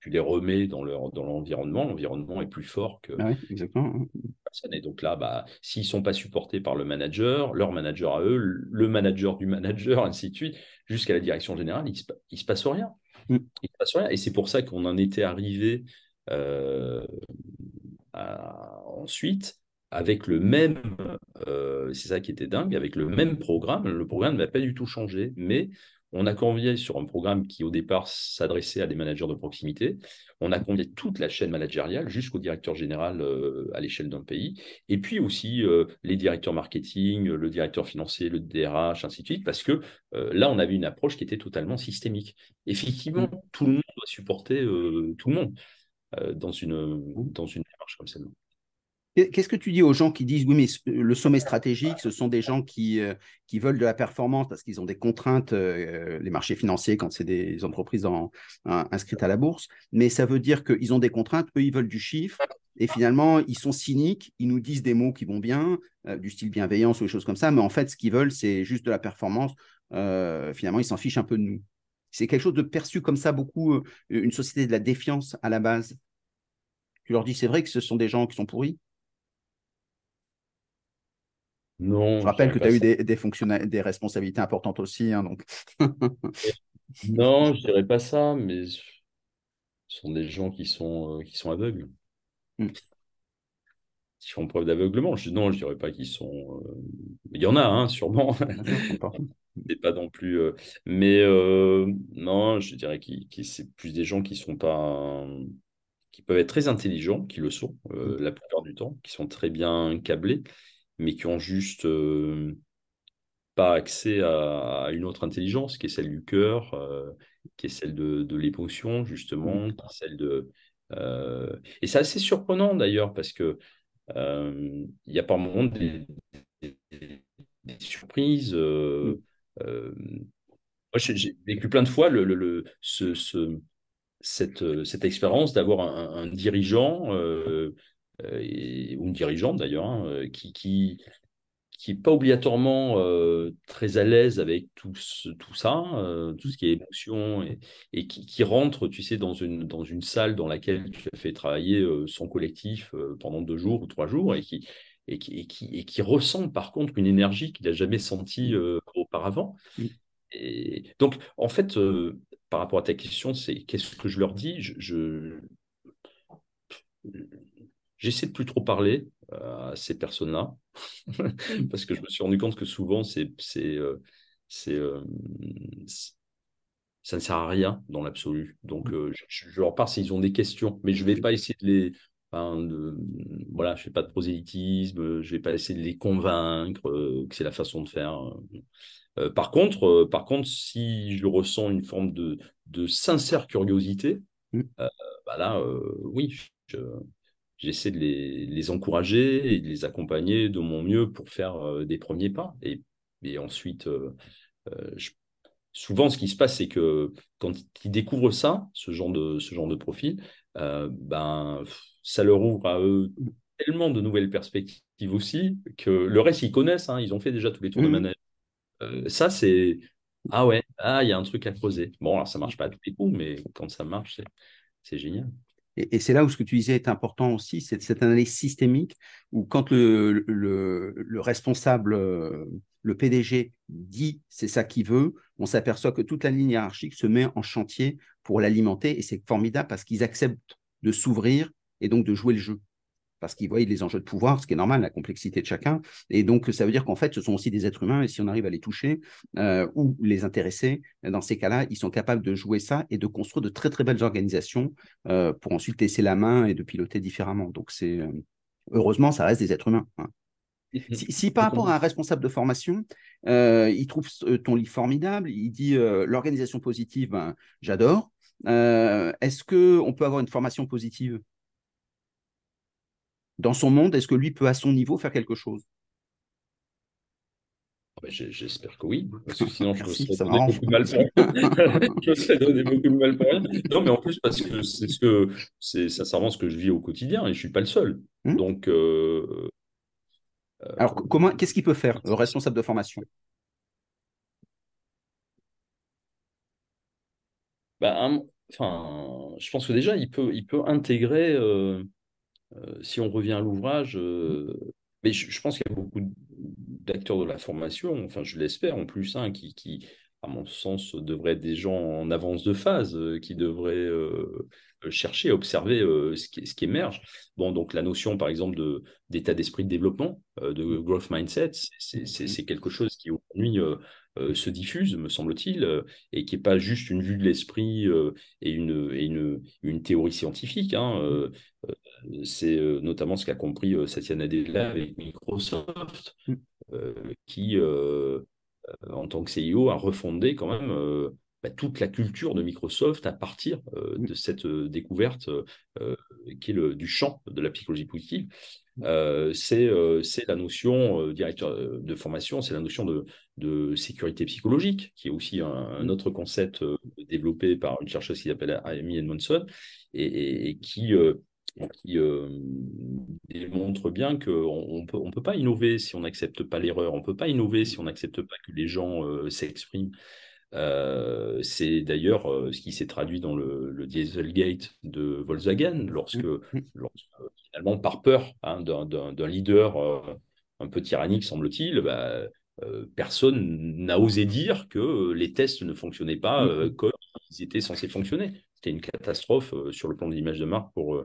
tu les remets dans l'environnement, l'environnement est plus fort que ah exactement. personne. Et donc là, bah, s'ils ne sont pas supportés par le manager, leur manager à eux, le manager du manager, ainsi de suite, jusqu'à la direction générale, il ne se, passe rien. Mm. Il se passe rien. Et c'est pour ça qu'on en était arrivé euh, ensuite avec le même, euh, c'est ça qui était dingue, avec le même programme, le programme n'a pas du tout changé, mais on a convié sur un programme qui au départ s'adressait à des managers de proximité, on a convié toute la chaîne managériale jusqu'au directeur général euh, à l'échelle d'un pays, et puis aussi euh, les directeurs marketing, le directeur financier, le DRH, ainsi de suite, parce que là on avait une approche qui était totalement systémique. Effectivement, mmh. tout le monde doit supporter tout le monde dans, une, dans une démarche comme celle-là. Qu'est-ce que tu dis aux gens qui disent oui, mais le sommet stratégique, ce sont des gens qui, euh, qui veulent de la performance parce qu'ils ont des contraintes, euh, les marchés financiers, quand c'est des entreprises inscrites à la bourse, mais ça veut dire qu'ils ont des contraintes, eux, ils veulent du chiffre, et finalement, ils sont cyniques, ils nous disent des mots qui vont bien, euh, du style bienveillance ou des choses comme ça, mais en fait, ce qu'ils veulent, c'est juste de la performance. finalement, ils s'en fichent un peu de nous. C'est quelque chose de perçu comme ça, beaucoup, une société de la défiance à la base. Tu leur dis c'est vrai que ce sont des gens qui sont pourris? Non. Je rappelle que tu as eu des, des, des responsabilités importantes aussi. Hein, donc. non, je dirais pas ça, mais ce sont des gens qui sont, euh, qui sont aveugles. Hmm. Qui font preuve d'aveuglement. Je, non, je dirais pas qu'ils sont. Euh, il y en a, hein, sûrement. C'est pas non plus. Euh, mais non, je dirais que c'est plus des gens qui sont pas. qui peuvent être très intelligents, qui le sont hmm. la plupart du temps, qui sont très bien câblés, mais qui ont juste pas accès à, une autre intelligence, qui est celle du cœur, euh, qui est celle de, de l'émotion, justement, mmh. celle de... Euh, et c'est assez surprenant d'ailleurs, parce que euh, il y a par moments des, des, surprises. Mmh. moi, j'ai vécu plein de fois le, le, ce, ce, cette, cette expérience d'avoir un, dirigeant ou une dirigeante d'ailleurs, hein, qui, qui, qui n'est pas obligatoirement euh, très à l'aise avec tout, tout ça, euh, tout ce qui est émotion, et, qui, rentre, tu sais, dans une, dans une salle dans laquelle tu as fait travailler euh, son collectif pendant deux jours ou trois jours, et qui, et qui, et qui, et qui ressent par contre une énergie qu'il n'a jamais sentie auparavant. Et donc, en fait, par rapport à ta question, c'est qu'est-ce que je leur dis? Je, J'essaie de plus trop parler à ces personnes-là. parce que je me suis rendu compte que souvent, c'est, c'est, euh, euh, ça ne sert à rien dans l'absolu. Donc, mmh. euh, je, leur parle s'ils ont des questions, mais je ne vais pas essayer de les. de, voilà, je fais pas de prosélytisme, je vais pas essayer de les convaincre que c'est la façon de faire. par contre, par contre, si je ressens une forme de, de sincère curiosité, mmh. bah là, oui, je, j'essaie de les, encourager et de les accompagner de mon mieux pour faire euh, des premiers pas. Et, et ensuite, euh, euh, souvent, ce qui se passe, c'est que quand ils découvrent ça, ce genre de, ce genre de profil, ben, ça leur ouvre à eux tellement de nouvelles perspectives aussi que le reste, ils connaissent, hein, ils ont fait déjà tous les tours de mmh manège. ça, c'est ah ouais, ah, il y a un truc à creuser. Bon, alors ça marche pas à tous les coups, mais quand ça marche, c'est génial. Et, c'est là où ce que tu disais est important aussi, c'est cette analyse systémique où quand le, le, responsable, euh, le PDG dit c'est ça qu'il veut, on s'aperçoit que toute la ligne hiérarchique se met en chantier pour l'alimenter et c'est formidable parce qu'ils acceptent de s'ouvrir et donc de jouer le jeu parce qu'ils voient les enjeux de pouvoir, ce qui est normal, la complexité de chacun. Et donc, ça veut dire qu'en fait, ce sont aussi des êtres humains, et si on arrive à les toucher euh, ou les intéresser, dans ces cas-là, ils sont capables de jouer ça et de construire de très, très belles organisations euh, pour ensuite laisser la main et de piloter différemment. Donc, c'est euh, heureusement, ça reste des êtres humains. Hein. Si, par rapport à un responsable de formation, il trouve ton livre formidable, il dit l'organisation positive, ben, j'adore. Est-ce qu'on peut avoir une formation positive? Dans son monde, est-ce que lui peut à son niveau faire quelque chose? Ah ben, J'espère que oui, parce que sinon je me serais donné beaucoup de mal pour je me serais donné beaucoup de mal pour rien. Non, mais en plus parce que c'est ce que c'est sincèrement ce que je vis au quotidien et je suis pas le seul. Hmm? Donc euh, euh, alors comment qu'est-ce qu'il peut faire le responsable de formation? Bah, enfin, je pense que déjà il peut il peut intégrer euh, euh, si on revient à l'ouvrage, euh, mais je, pense qu'il y a beaucoup d'acteurs de la formation, enfin je l'espère en plus, hein, qui, qui, à mon sens, devraient être des gens en avance de phase, euh, qui devraient chercher observer ce, qui, ce, qui, émerge. Bon, donc la notion, par exemple, d'état d'esprit de développement, de growth mindset, c'est quelque chose qui aujourd'hui se diffuse, me semble-t-il, et qui n'est pas juste une vue de l'esprit et, une, et une, une, théorie scientifique. Hein, c'est euh, notamment ce qu'a compris euh, Satya Nadella avec Microsoft, mm. euh, qui, en tant que CEO, a refondé quand même bah, toute la culture de Microsoft à partir mm. de cette découverte qui est le, du champ de la psychologie positive. Mm. c'est la notion, directeur de formation, c'est la notion de, de, sécurité psychologique, qui est aussi un, autre concept développé par une chercheuse qui s'appelle Amy Edmondson, et, et qui qui euh, démontre bien qu'on ne peut, on peut pas innover si on n'accepte pas l'erreur, on ne peut pas innover si on n'accepte pas que les gens euh, s'expriment. c'est d'ailleurs ce qui s'est traduit dans le, Dieselgate de Volkswagen, lorsque, mmh. lorsque finalement, par peur hein, d'un leader un peu tyrannique, semble-t-il, bah, personne n'a osé dire que les tests ne fonctionnaient pas mmh. comme ils étaient censés fonctionner. C'était une catastrophe sur le plan de l'image de marque pour,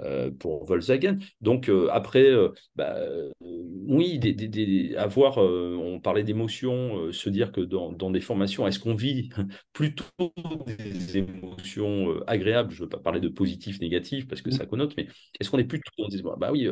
euh, pour Volkswagen. Donc euh, après, euh, bah, oui, des, avoir, on parlait d'émotions, se dire que dans, des formations, est-ce qu'on vit plutôt des émotions agréables? Je ne veux pas parler de positif, négatif, parce que mmh. ça connote, mais est-ce qu'on est plutôt dans des... Bah oui,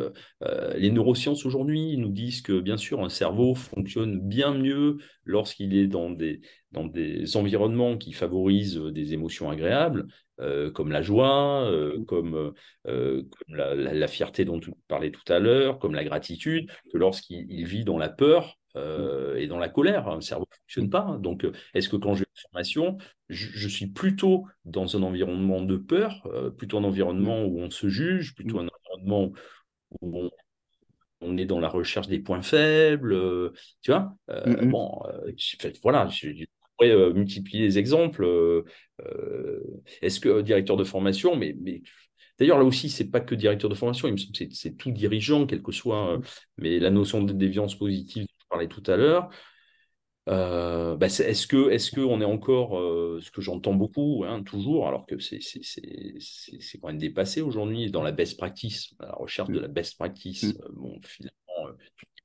les neurosciences aujourd'hui nous disent que bien sûr, un cerveau fonctionne bien mieux lorsqu'il est dans des, dans des environnements qui favorisent des émotions agréables, euh, comme la joie, euh, mmh. comme, euh, la, fierté dont tu parlais tout à l'heure, comme la gratitude, que lorsqu'il vit dans la peur mmh. et dans la colère, hein, le cerveau ne fonctionne pas. Hein. Donc, est-ce que quand j'ai une formation, je, suis plutôt dans un environnement de peur, plutôt un environnement où on se juge, plutôt mmh. un environnement où on, est dans la recherche des points faibles, tu vois Bon, voilà, je, euh, multiplier les exemples. Euh, euh, est-ce que directeur de formation, mais, mais D'ailleurs, là aussi, c'est pas que directeur de formation, il me semble que c'est tout dirigeant, quel que soit. mais la notion de déviance positive, dont je parlais tout à l'heure, bah, est-ce que est-ce qu'on est encore ce que j'entends beaucoup hein, toujours alors que c'est c'est quand même dépassé aujourd'hui dans la best practice la recherche de la best practice mmh. bon finalement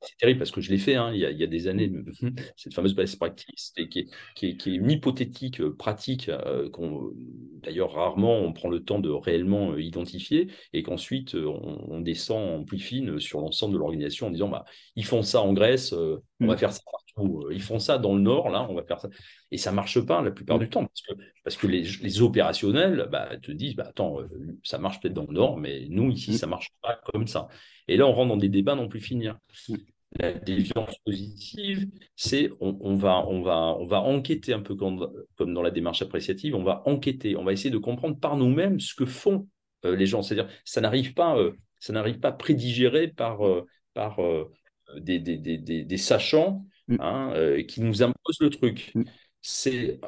c'est terrible parce que je l'ai fait hein, il, y a, des années, mmh. cette fameuse best practice, qui est, qui, est, une hypothétique euh, pratique euh, qu'on d'ailleurs rarement on prend le temps de réellement euh, identifier et qu'ensuite on, descend en plus fine sur l'ensemble de l'organisation en disant bah, ils font ça en Grèce, on va mmh. faire ça partout, ils font ça dans le Nord, là, on va faire ça. Et ça ne marche pas la plupart du mmh. temps parce que, parce que les, les opérationnels bah, te disent bah, attends, ça marche peut-être dans le Nord, mais nous ici, ça ne marche pas comme ça. Et là, on rentre dans des débats non plus finir la déviance positive, c'est on, va, on, va, on va enquêter un peu comme, comme, dans la démarche appréciative, on va enquêter, on va essayer de comprendre par nous-mêmes ce que font euh, les gens. C'est-à-dire, ça n'arrive pas, euh, ça n'arrive pas prédigéré par, euh, par des, des, des, des, sachants mm. hein, qui nous imposent le truc. Mm. C'est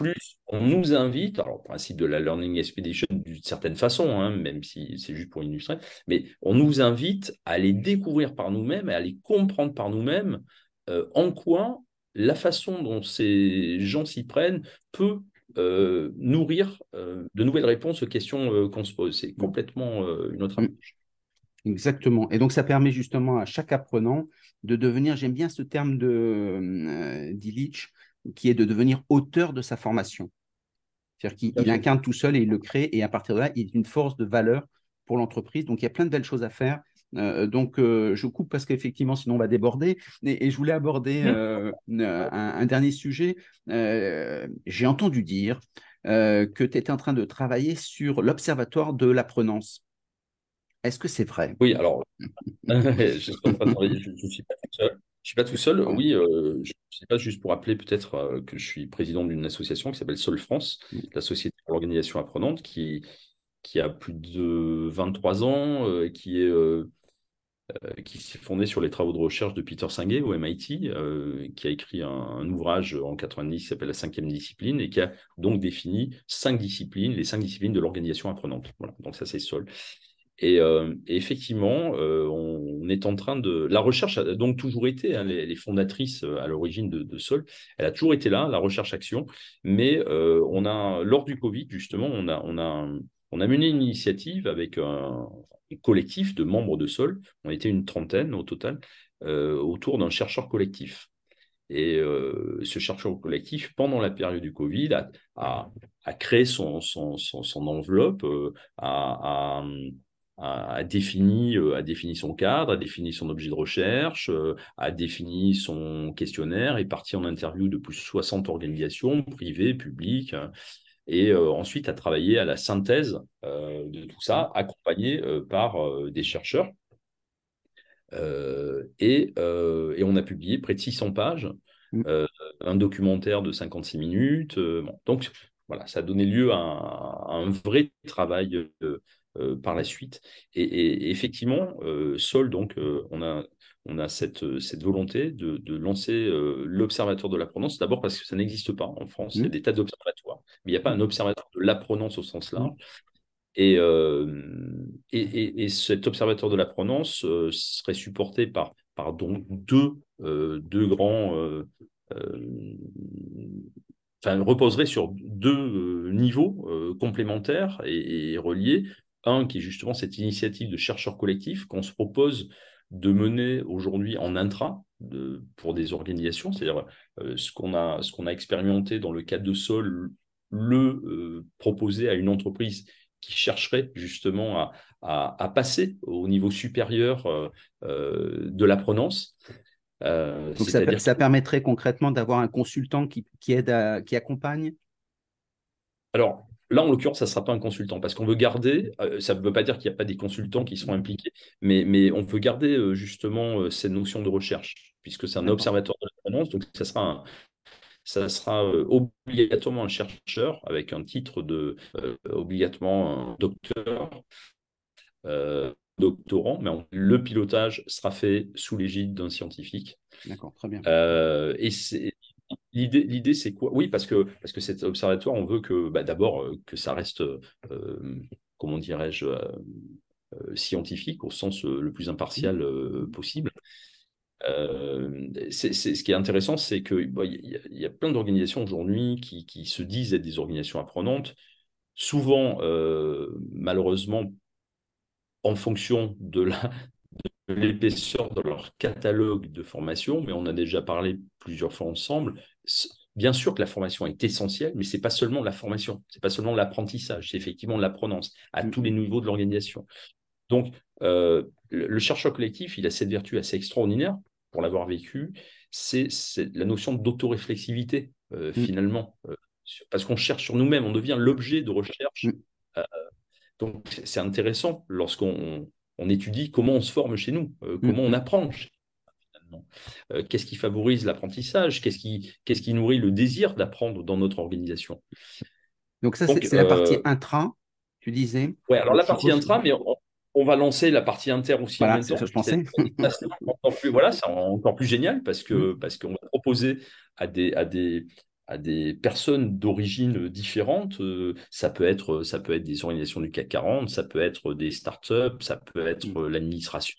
plus on nous invite, alors le principe de la Learning Expedition d'une certaine façon, hein, même si c'est juste pour illustrer, mais on nous invite à les découvrir par nous-mêmes et à les comprendre par nous-mêmes euh, en quoi la façon dont ces gens s'y prennent peut euh, nourrir euh, de nouvelles réponses aux questions qu'on se pose. C'est complètement une autre approche. Exactement. Et donc, ça permet justement à chaque apprenant de devenir, j'aime bien ce terme de d'Illich, qui est de devenir auteur de sa formation. C'est-à-dire qu'il incarne tout seul et il le crée, et à partir de là, il est une force de valeur pour l'entreprise. Donc, il y a plein de belles choses à faire. Euh, donc, euh, je coupe parce qu'effectivement, sinon on va déborder. Et, je voulais aborder euh, un, dernier sujet. J'ai entendu dire que tu étais en train de travailler sur l'observatoire de l'apprenance. Est-ce que c'est vrai? Oui, alors, je suis pas tout seul. Je suis pas tout seul. Oui, euh, je ne sais pas juste pour rappeler peut-être euh, que je suis président d'une association qui s'appelle Sol France, la société pour l'organisation apprenante, qui, qui a plus de 23 ans, euh, qui est qui s'est fondée sur les travaux de recherche de Peter Senge au MIT, qui a écrit un, ouvrage en 90 qui s'appelle La cinquième discipline et qui a donc défini cinq disciplines, les cinq disciplines de l'organisation apprenante. Voilà, donc ça c'est Sol. Euh, et, effectivement, euh, on, est en train de. La recherche a donc toujours été, hein, les, fondatrices euh, à l'origine de, Sol, elle a toujours été là, la recherche-action. Mais on a, lors du Covid, justement, on a, on a, on a mené une initiative avec un, collectif de membres de Sol. On était une trentaine au total, autour d'un chercheur collectif. Et ce chercheur collectif, pendant la période du Covid, a, a, créé son, son, son, enveloppe, a, défini, euh, a défini son cadre, a défini son objet de recherche, euh, a défini son questionnaire, est parti en interview de plus de 60 organisations privées, publiques, hein, et euh, ensuite a travaillé à la synthèse de tout ça, accompagné par des chercheurs. Et, et, on a publié près de 600 pages, mmh. un documentaire de 56 minutes. donc voilà, ça a donné lieu à un, vrai travail par la suite. Et, effectivement, Sol, donc, on a on a cette, cette volonté de, lancer l'observatoire de l'apprenance, d'abord parce que ça n'existe pas en France, il y a mmh. des tas d'observatoires, mais il n'y a pas un observatoire de l'apprenance au sens large. Et, et, cet observatoire de l'apprenance serait supporté par, par donc deux, deux grands enfin, reposerait sur deux niveaux complémentaires et, reliés. Un qui est justement cette initiative de chercheurs collectifs qu'on se propose de mener aujourd'hui en intra de, pour des organisations, c'est-à-dire ce qu'on a, ce qu'on a expérimenté dans le cadre de Sol, le proposer à une entreprise qui chercherait justement à, à, passer au niveau supérieur de l'apprenance. Euh, Donc ça, permettrait concrètement d'avoir un consultant qui, aide, qui accompagne? Alors là, en l'occurrence, ça ne sera pas un consultant parce qu'on veut garder, euh, ça ne veut pas dire qu'il n'y a pas des consultants qui seront impliqués, mais, mais on veut garder euh, justement cette notion de recherche puisque c'est un observatoire de l'annonce, donc ça sera ça sera obligatoirement un chercheur avec un titre de obligatoirement un docteur doctorant, mais le pilotage sera fait sous l'égide d'un scientifique. D'accord, très bien. Euh, et L'idée, l'idée c'est quoi? Oui, parce que, parce que cet observatoire, on veut que bah, d'abord euh, que ça reste, euh, comment dirais-je, scientifique au sens le plus impartial possible. c'est, ce qui est intéressant, c'est qu'il bah, y, y, a plein d'organisations aujourd'hui qui, qui, se disent être des organisations apprenantes, souvent, malheureusement, en fonction de l'épaisseur de leur catalogue de formation, mais on a déjà parlé plusieurs fois ensemble. Bien sûr que la formation est essentielle, mais c'est pas seulement la formation, c'est pas seulement l'apprentissage, c'est effectivement l'apprenance à tous les niveaux de l'organisation. Donc, euh, le, chercheur collectif, il a cette vertu assez extraordinaire, pour l'avoir vécu, c'est la notion d'autoréflexivité, euh, mm. finalement, euh, parce qu'on cherche sur nous-mêmes, on devient l'objet de recherche mm. Donc, c'est intéressant lorsqu'on on étudie comment on se forme chez nous, euh, comment on apprend euh, qu'est-ce qui favorise l'apprentissage Qu'est-ce qui, qu'est-ce qui nourrit le désir d'apprendre dans notre organisation Donc, ça, c'est la partie euh, intra, tu disais Oui, alors la partie intra, mais on, va lancer la partie inter aussi en même temps. je pensais. voilà, c'est encore plus génial parce que mm. parce qu'on va proposer à des, à des, à des personnes d'origine différentes. Euh, ça, peut être, ça peut être des organisations du CAC 40, ça peut être des startups, ça peut être mmh. l'administration.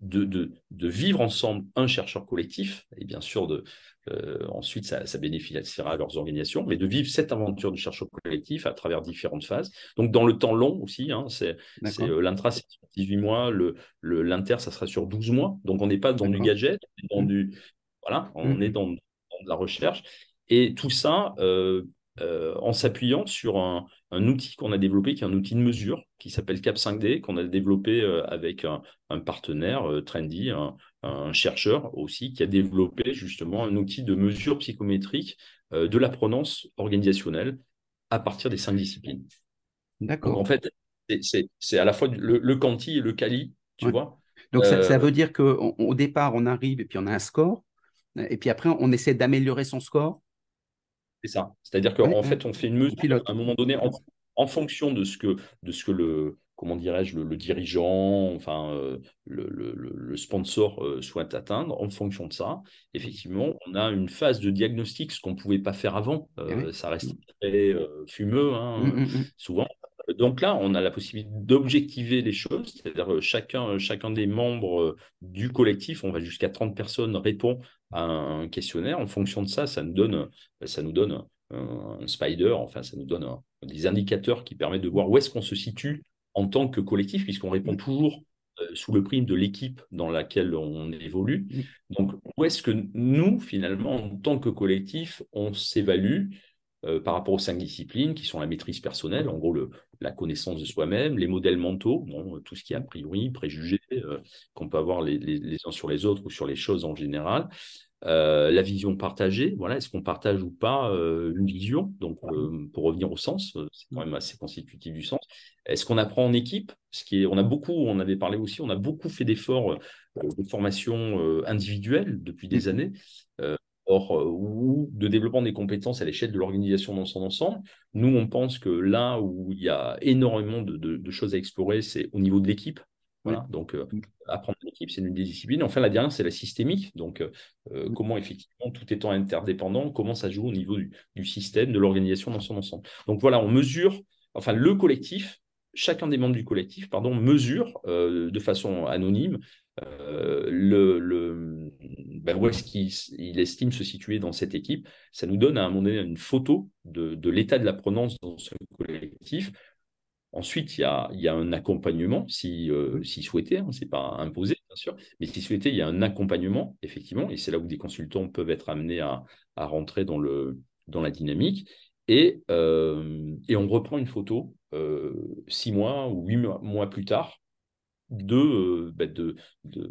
De, de, de, vivre ensemble un chercheur collectif, et bien sûr, de, euh, ensuite, ça, ça, bénéficiera à leurs organisations, mais de vivre cette aventure du chercheur collectif à travers différentes phases. Donc, dans le temps long aussi, hein, c'est euh, l'intra, c'est 18 mois, le, le, l'inter, ça sera sur 12 mois. Donc, on n'est pas dans du gadget, dans mmh. du, voilà, on mmh. est dans, dans de la recherche. Et tout ça euh, euh, en s'appuyant sur un, outil qu'on a développé, qui est un outil de mesure, qui s'appelle Cap5D, qu'on a développé euh, avec un, partenaire, Trendy, un, chercheur aussi, qui a développé justement un outil de mesure psychométrique de la prononce organisationnelle à partir des cinq disciplines. D'accord. En fait, c'est à la fois le, le quanti et le quali, tu vois. Donc ça, ça, veut dire qu'au départ, on arrive et puis on a un score, et puis après, on essaie d'améliorer son score c'est ça. C'est-à-dire qu'en fait, on fait une mesure à un moment donné en, fonction de ce que, de ce que le, comment dirais-je, le, dirigeant, enfin, euh, le, sponsor euh, souhaite atteindre. En fonction de ça, effectivement, on a une phase de diagnostic, ce qu'on ne pouvait pas faire avant. Eh euh, ça reste très fumeux, hein, mmh, mmh. souvent. Donc là, on a la possibilité d'objectiver les choses, c'est-à-dire chacun, chacun des membres du collectif, on va jusqu'à 30 personnes, répond à un questionnaire. En fonction de ça, ça nous donne, ça nous donne un, spider, enfin, ça nous donne des indicateurs qui permettent de voir où est-ce qu'on se situe en tant que collectif, puisqu'on répond toujours euh, sous le prime de l'équipe dans laquelle on évolue. Donc, où est-ce que nous, finalement, en tant que collectif, on s'évalue euh, par rapport aux cinq disciplines qui sont la maîtrise personnelle, en gros le, la connaissance de soi-même, les modèles mentaux, bon, tout ce qui est a priori, préjugés euh, qu'on peut avoir les, les, uns sur les autres ou sur les choses en général, euh, la vision partagée, voilà, est-ce qu'on partage ou pas une vision? Donc, pour revenir au sens, c'est quand même assez constitutif du sens. Est-ce qu'on apprend en équipe? Ce qui est, on a beaucoup, on avait parlé aussi, on a beaucoup fait d'efforts de formation individuelle depuis des mmh. Années ou de développement des compétences à l'échelle de l'organisation dans son ensemble. Nous, on pense que là où il y a énormément de, choses à explorer, c'est au niveau de l'équipe. Voilà. Donc, mm. apprendre l'équipe, c'est une des disciplines. Enfin, la dernière, c'est la systémique. Donc, mm. comment effectivement, tout étant interdépendant, comment ça joue au niveau du, du système, de l'organisation dans son ensemble. Donc, voilà, on mesure, enfin, le collectif chacun des membres du collectif pardon, mesure euh, de façon anonyme euh, le, ben, où est-ce qu'il estime se situer dans cette équipe? Ça nous donne à un moment donné une photo de, l'état de la prononce dans ce collectif. Ensuite, il y a, il y a un accompagnement, si, euh, si souhaité, hein, ce n'est pas imposé, bien sûr, mais si souhaité, il y a un accompagnement, effectivement, et c'est là où des consultants peuvent être amenés à, à rentrer dans, le, dans la dynamique. Et, et on reprend une photo euh, six mois ou huit mois plus tard de, bah, de, de,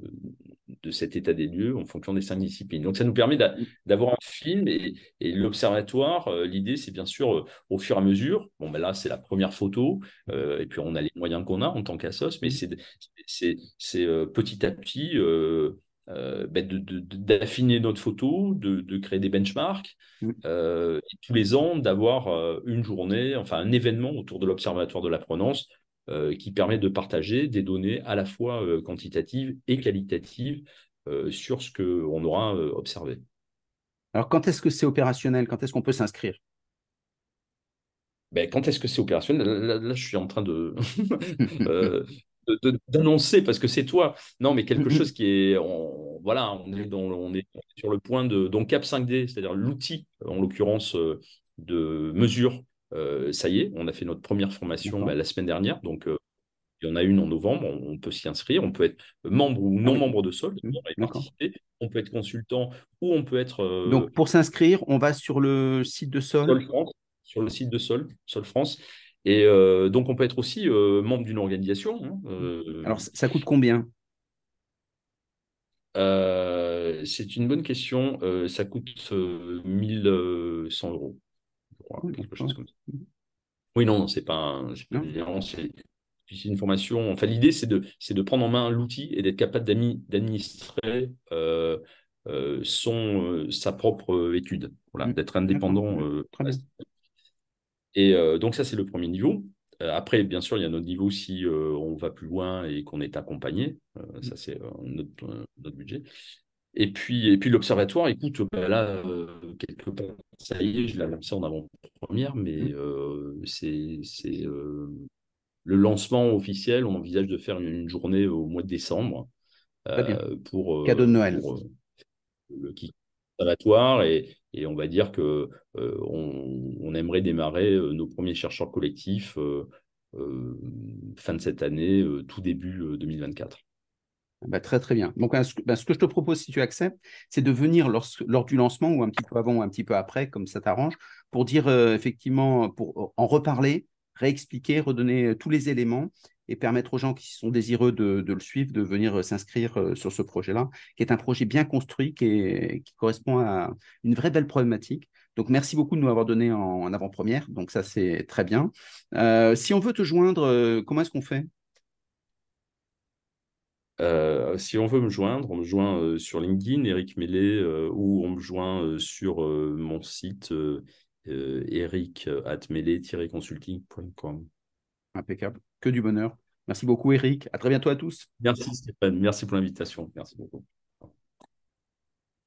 de, cet état des lieux en fonction des cinq disciplines. Donc ça nous permet d'avoir un film et, et l'observatoire, euh, l'idée c'est bien sûr euh, au fur et à mesure, bon ben là c'est la première photo et puis on a les moyens qu'on a en tant qu'assos, mais c'est petit à petit euh, ben, d'affiner notre photo, de, créer des benchmarks, mm. euh, et tous les ans d'avoir euh, une journée, enfin un événement autour de l'Observatoire de la prononce qui permet de partager des données à la fois quantitatives et qualitatives sur ce qu'on aura observé. Alors quand est-ce que c'est opérationnel? Quand est-ce qu'on peut s'inscrire? Ben, quand est-ce que c'est opérationnel? Là, je suis en train de, d'annoncer parce que c'est toi. Non, mais quelque chose qui est, voilà, on est, on est sur le point de donc Cap 5D, c'est-à-dire l'outil en l'occurrence euh, de mesure. Euh, ça y est, on a fait notre première formation bah, la semaine dernière, donc euh, il y en a une en novembre. On, peut s'y inscrire, on peut être membre ou non ah membre de Sol, on peut être consultant ou on peut être. Donc pour s'inscrire, on va sur le site de Sol. Sol France, sur le site de Sol, Sol France. Et euh, donc, on peut être aussi euh, membre d'une organisation. Hein, euh. Alors, ça coûte combien? C'est une bonne question. ça coûte 1100 euros. Oui, non, c'est pas, pas c'est une formation. Enfin, l'idée, c'est de, de prendre en main l'outil et d'être capable d'administrer son, sa propre étude. Voilà, mmh. d'être indépendant. Et euh, donc ça, c'est le premier niveau. Euh, après, bien sûr, il y a notre niveau si euh, on va plus loin et qu'on est accompagné. ça, c'est notre, budget. Et puis, et puis l'observatoire, écoute, bah là, quelque part, ça y est, je l'ai annoncé en avant-première, mais mmh. c'est le lancement officiel. On envisage de faire une, journée au mois de décembre pour cadeau de Noël. le observatoire et, et on va dire que euh, on, aimerait démarrer euh, nos premiers chercheurs collectifs euh, fin de cette année, tout début 2024. Bah, très très bien. Donc, bah, ce que je te propose, si tu acceptes, c'est de venir lors, lors, du lancement ou un petit peu avant ou un petit peu après, comme ça t'arrange, pour dire effectivement, pour en reparler, réexpliquer, redonner tous les éléments et permettre aux gens qui sont désireux de, le suivre de venir euh, s'inscrire euh, sur ce projet-là, qui est un projet bien construit, qui, correspond à une vraie belle problématique. Donc, merci beaucoup de nous avoir donné en, avant-première. Donc, ça, c'est très bien. Euh, si on veut te joindre, comment est-ce qu'on fait? Si on veut me joindre, on me joint sur LinkedIn, Eric Mellet, ou on me joint sur mon site eric.mellet-consulting.com. Impeccable. Que du bonheur. Merci beaucoup, Eric. À très bientôt à tous. Merci, Stéphane. Merci pour l'invitation. Merci beaucoup.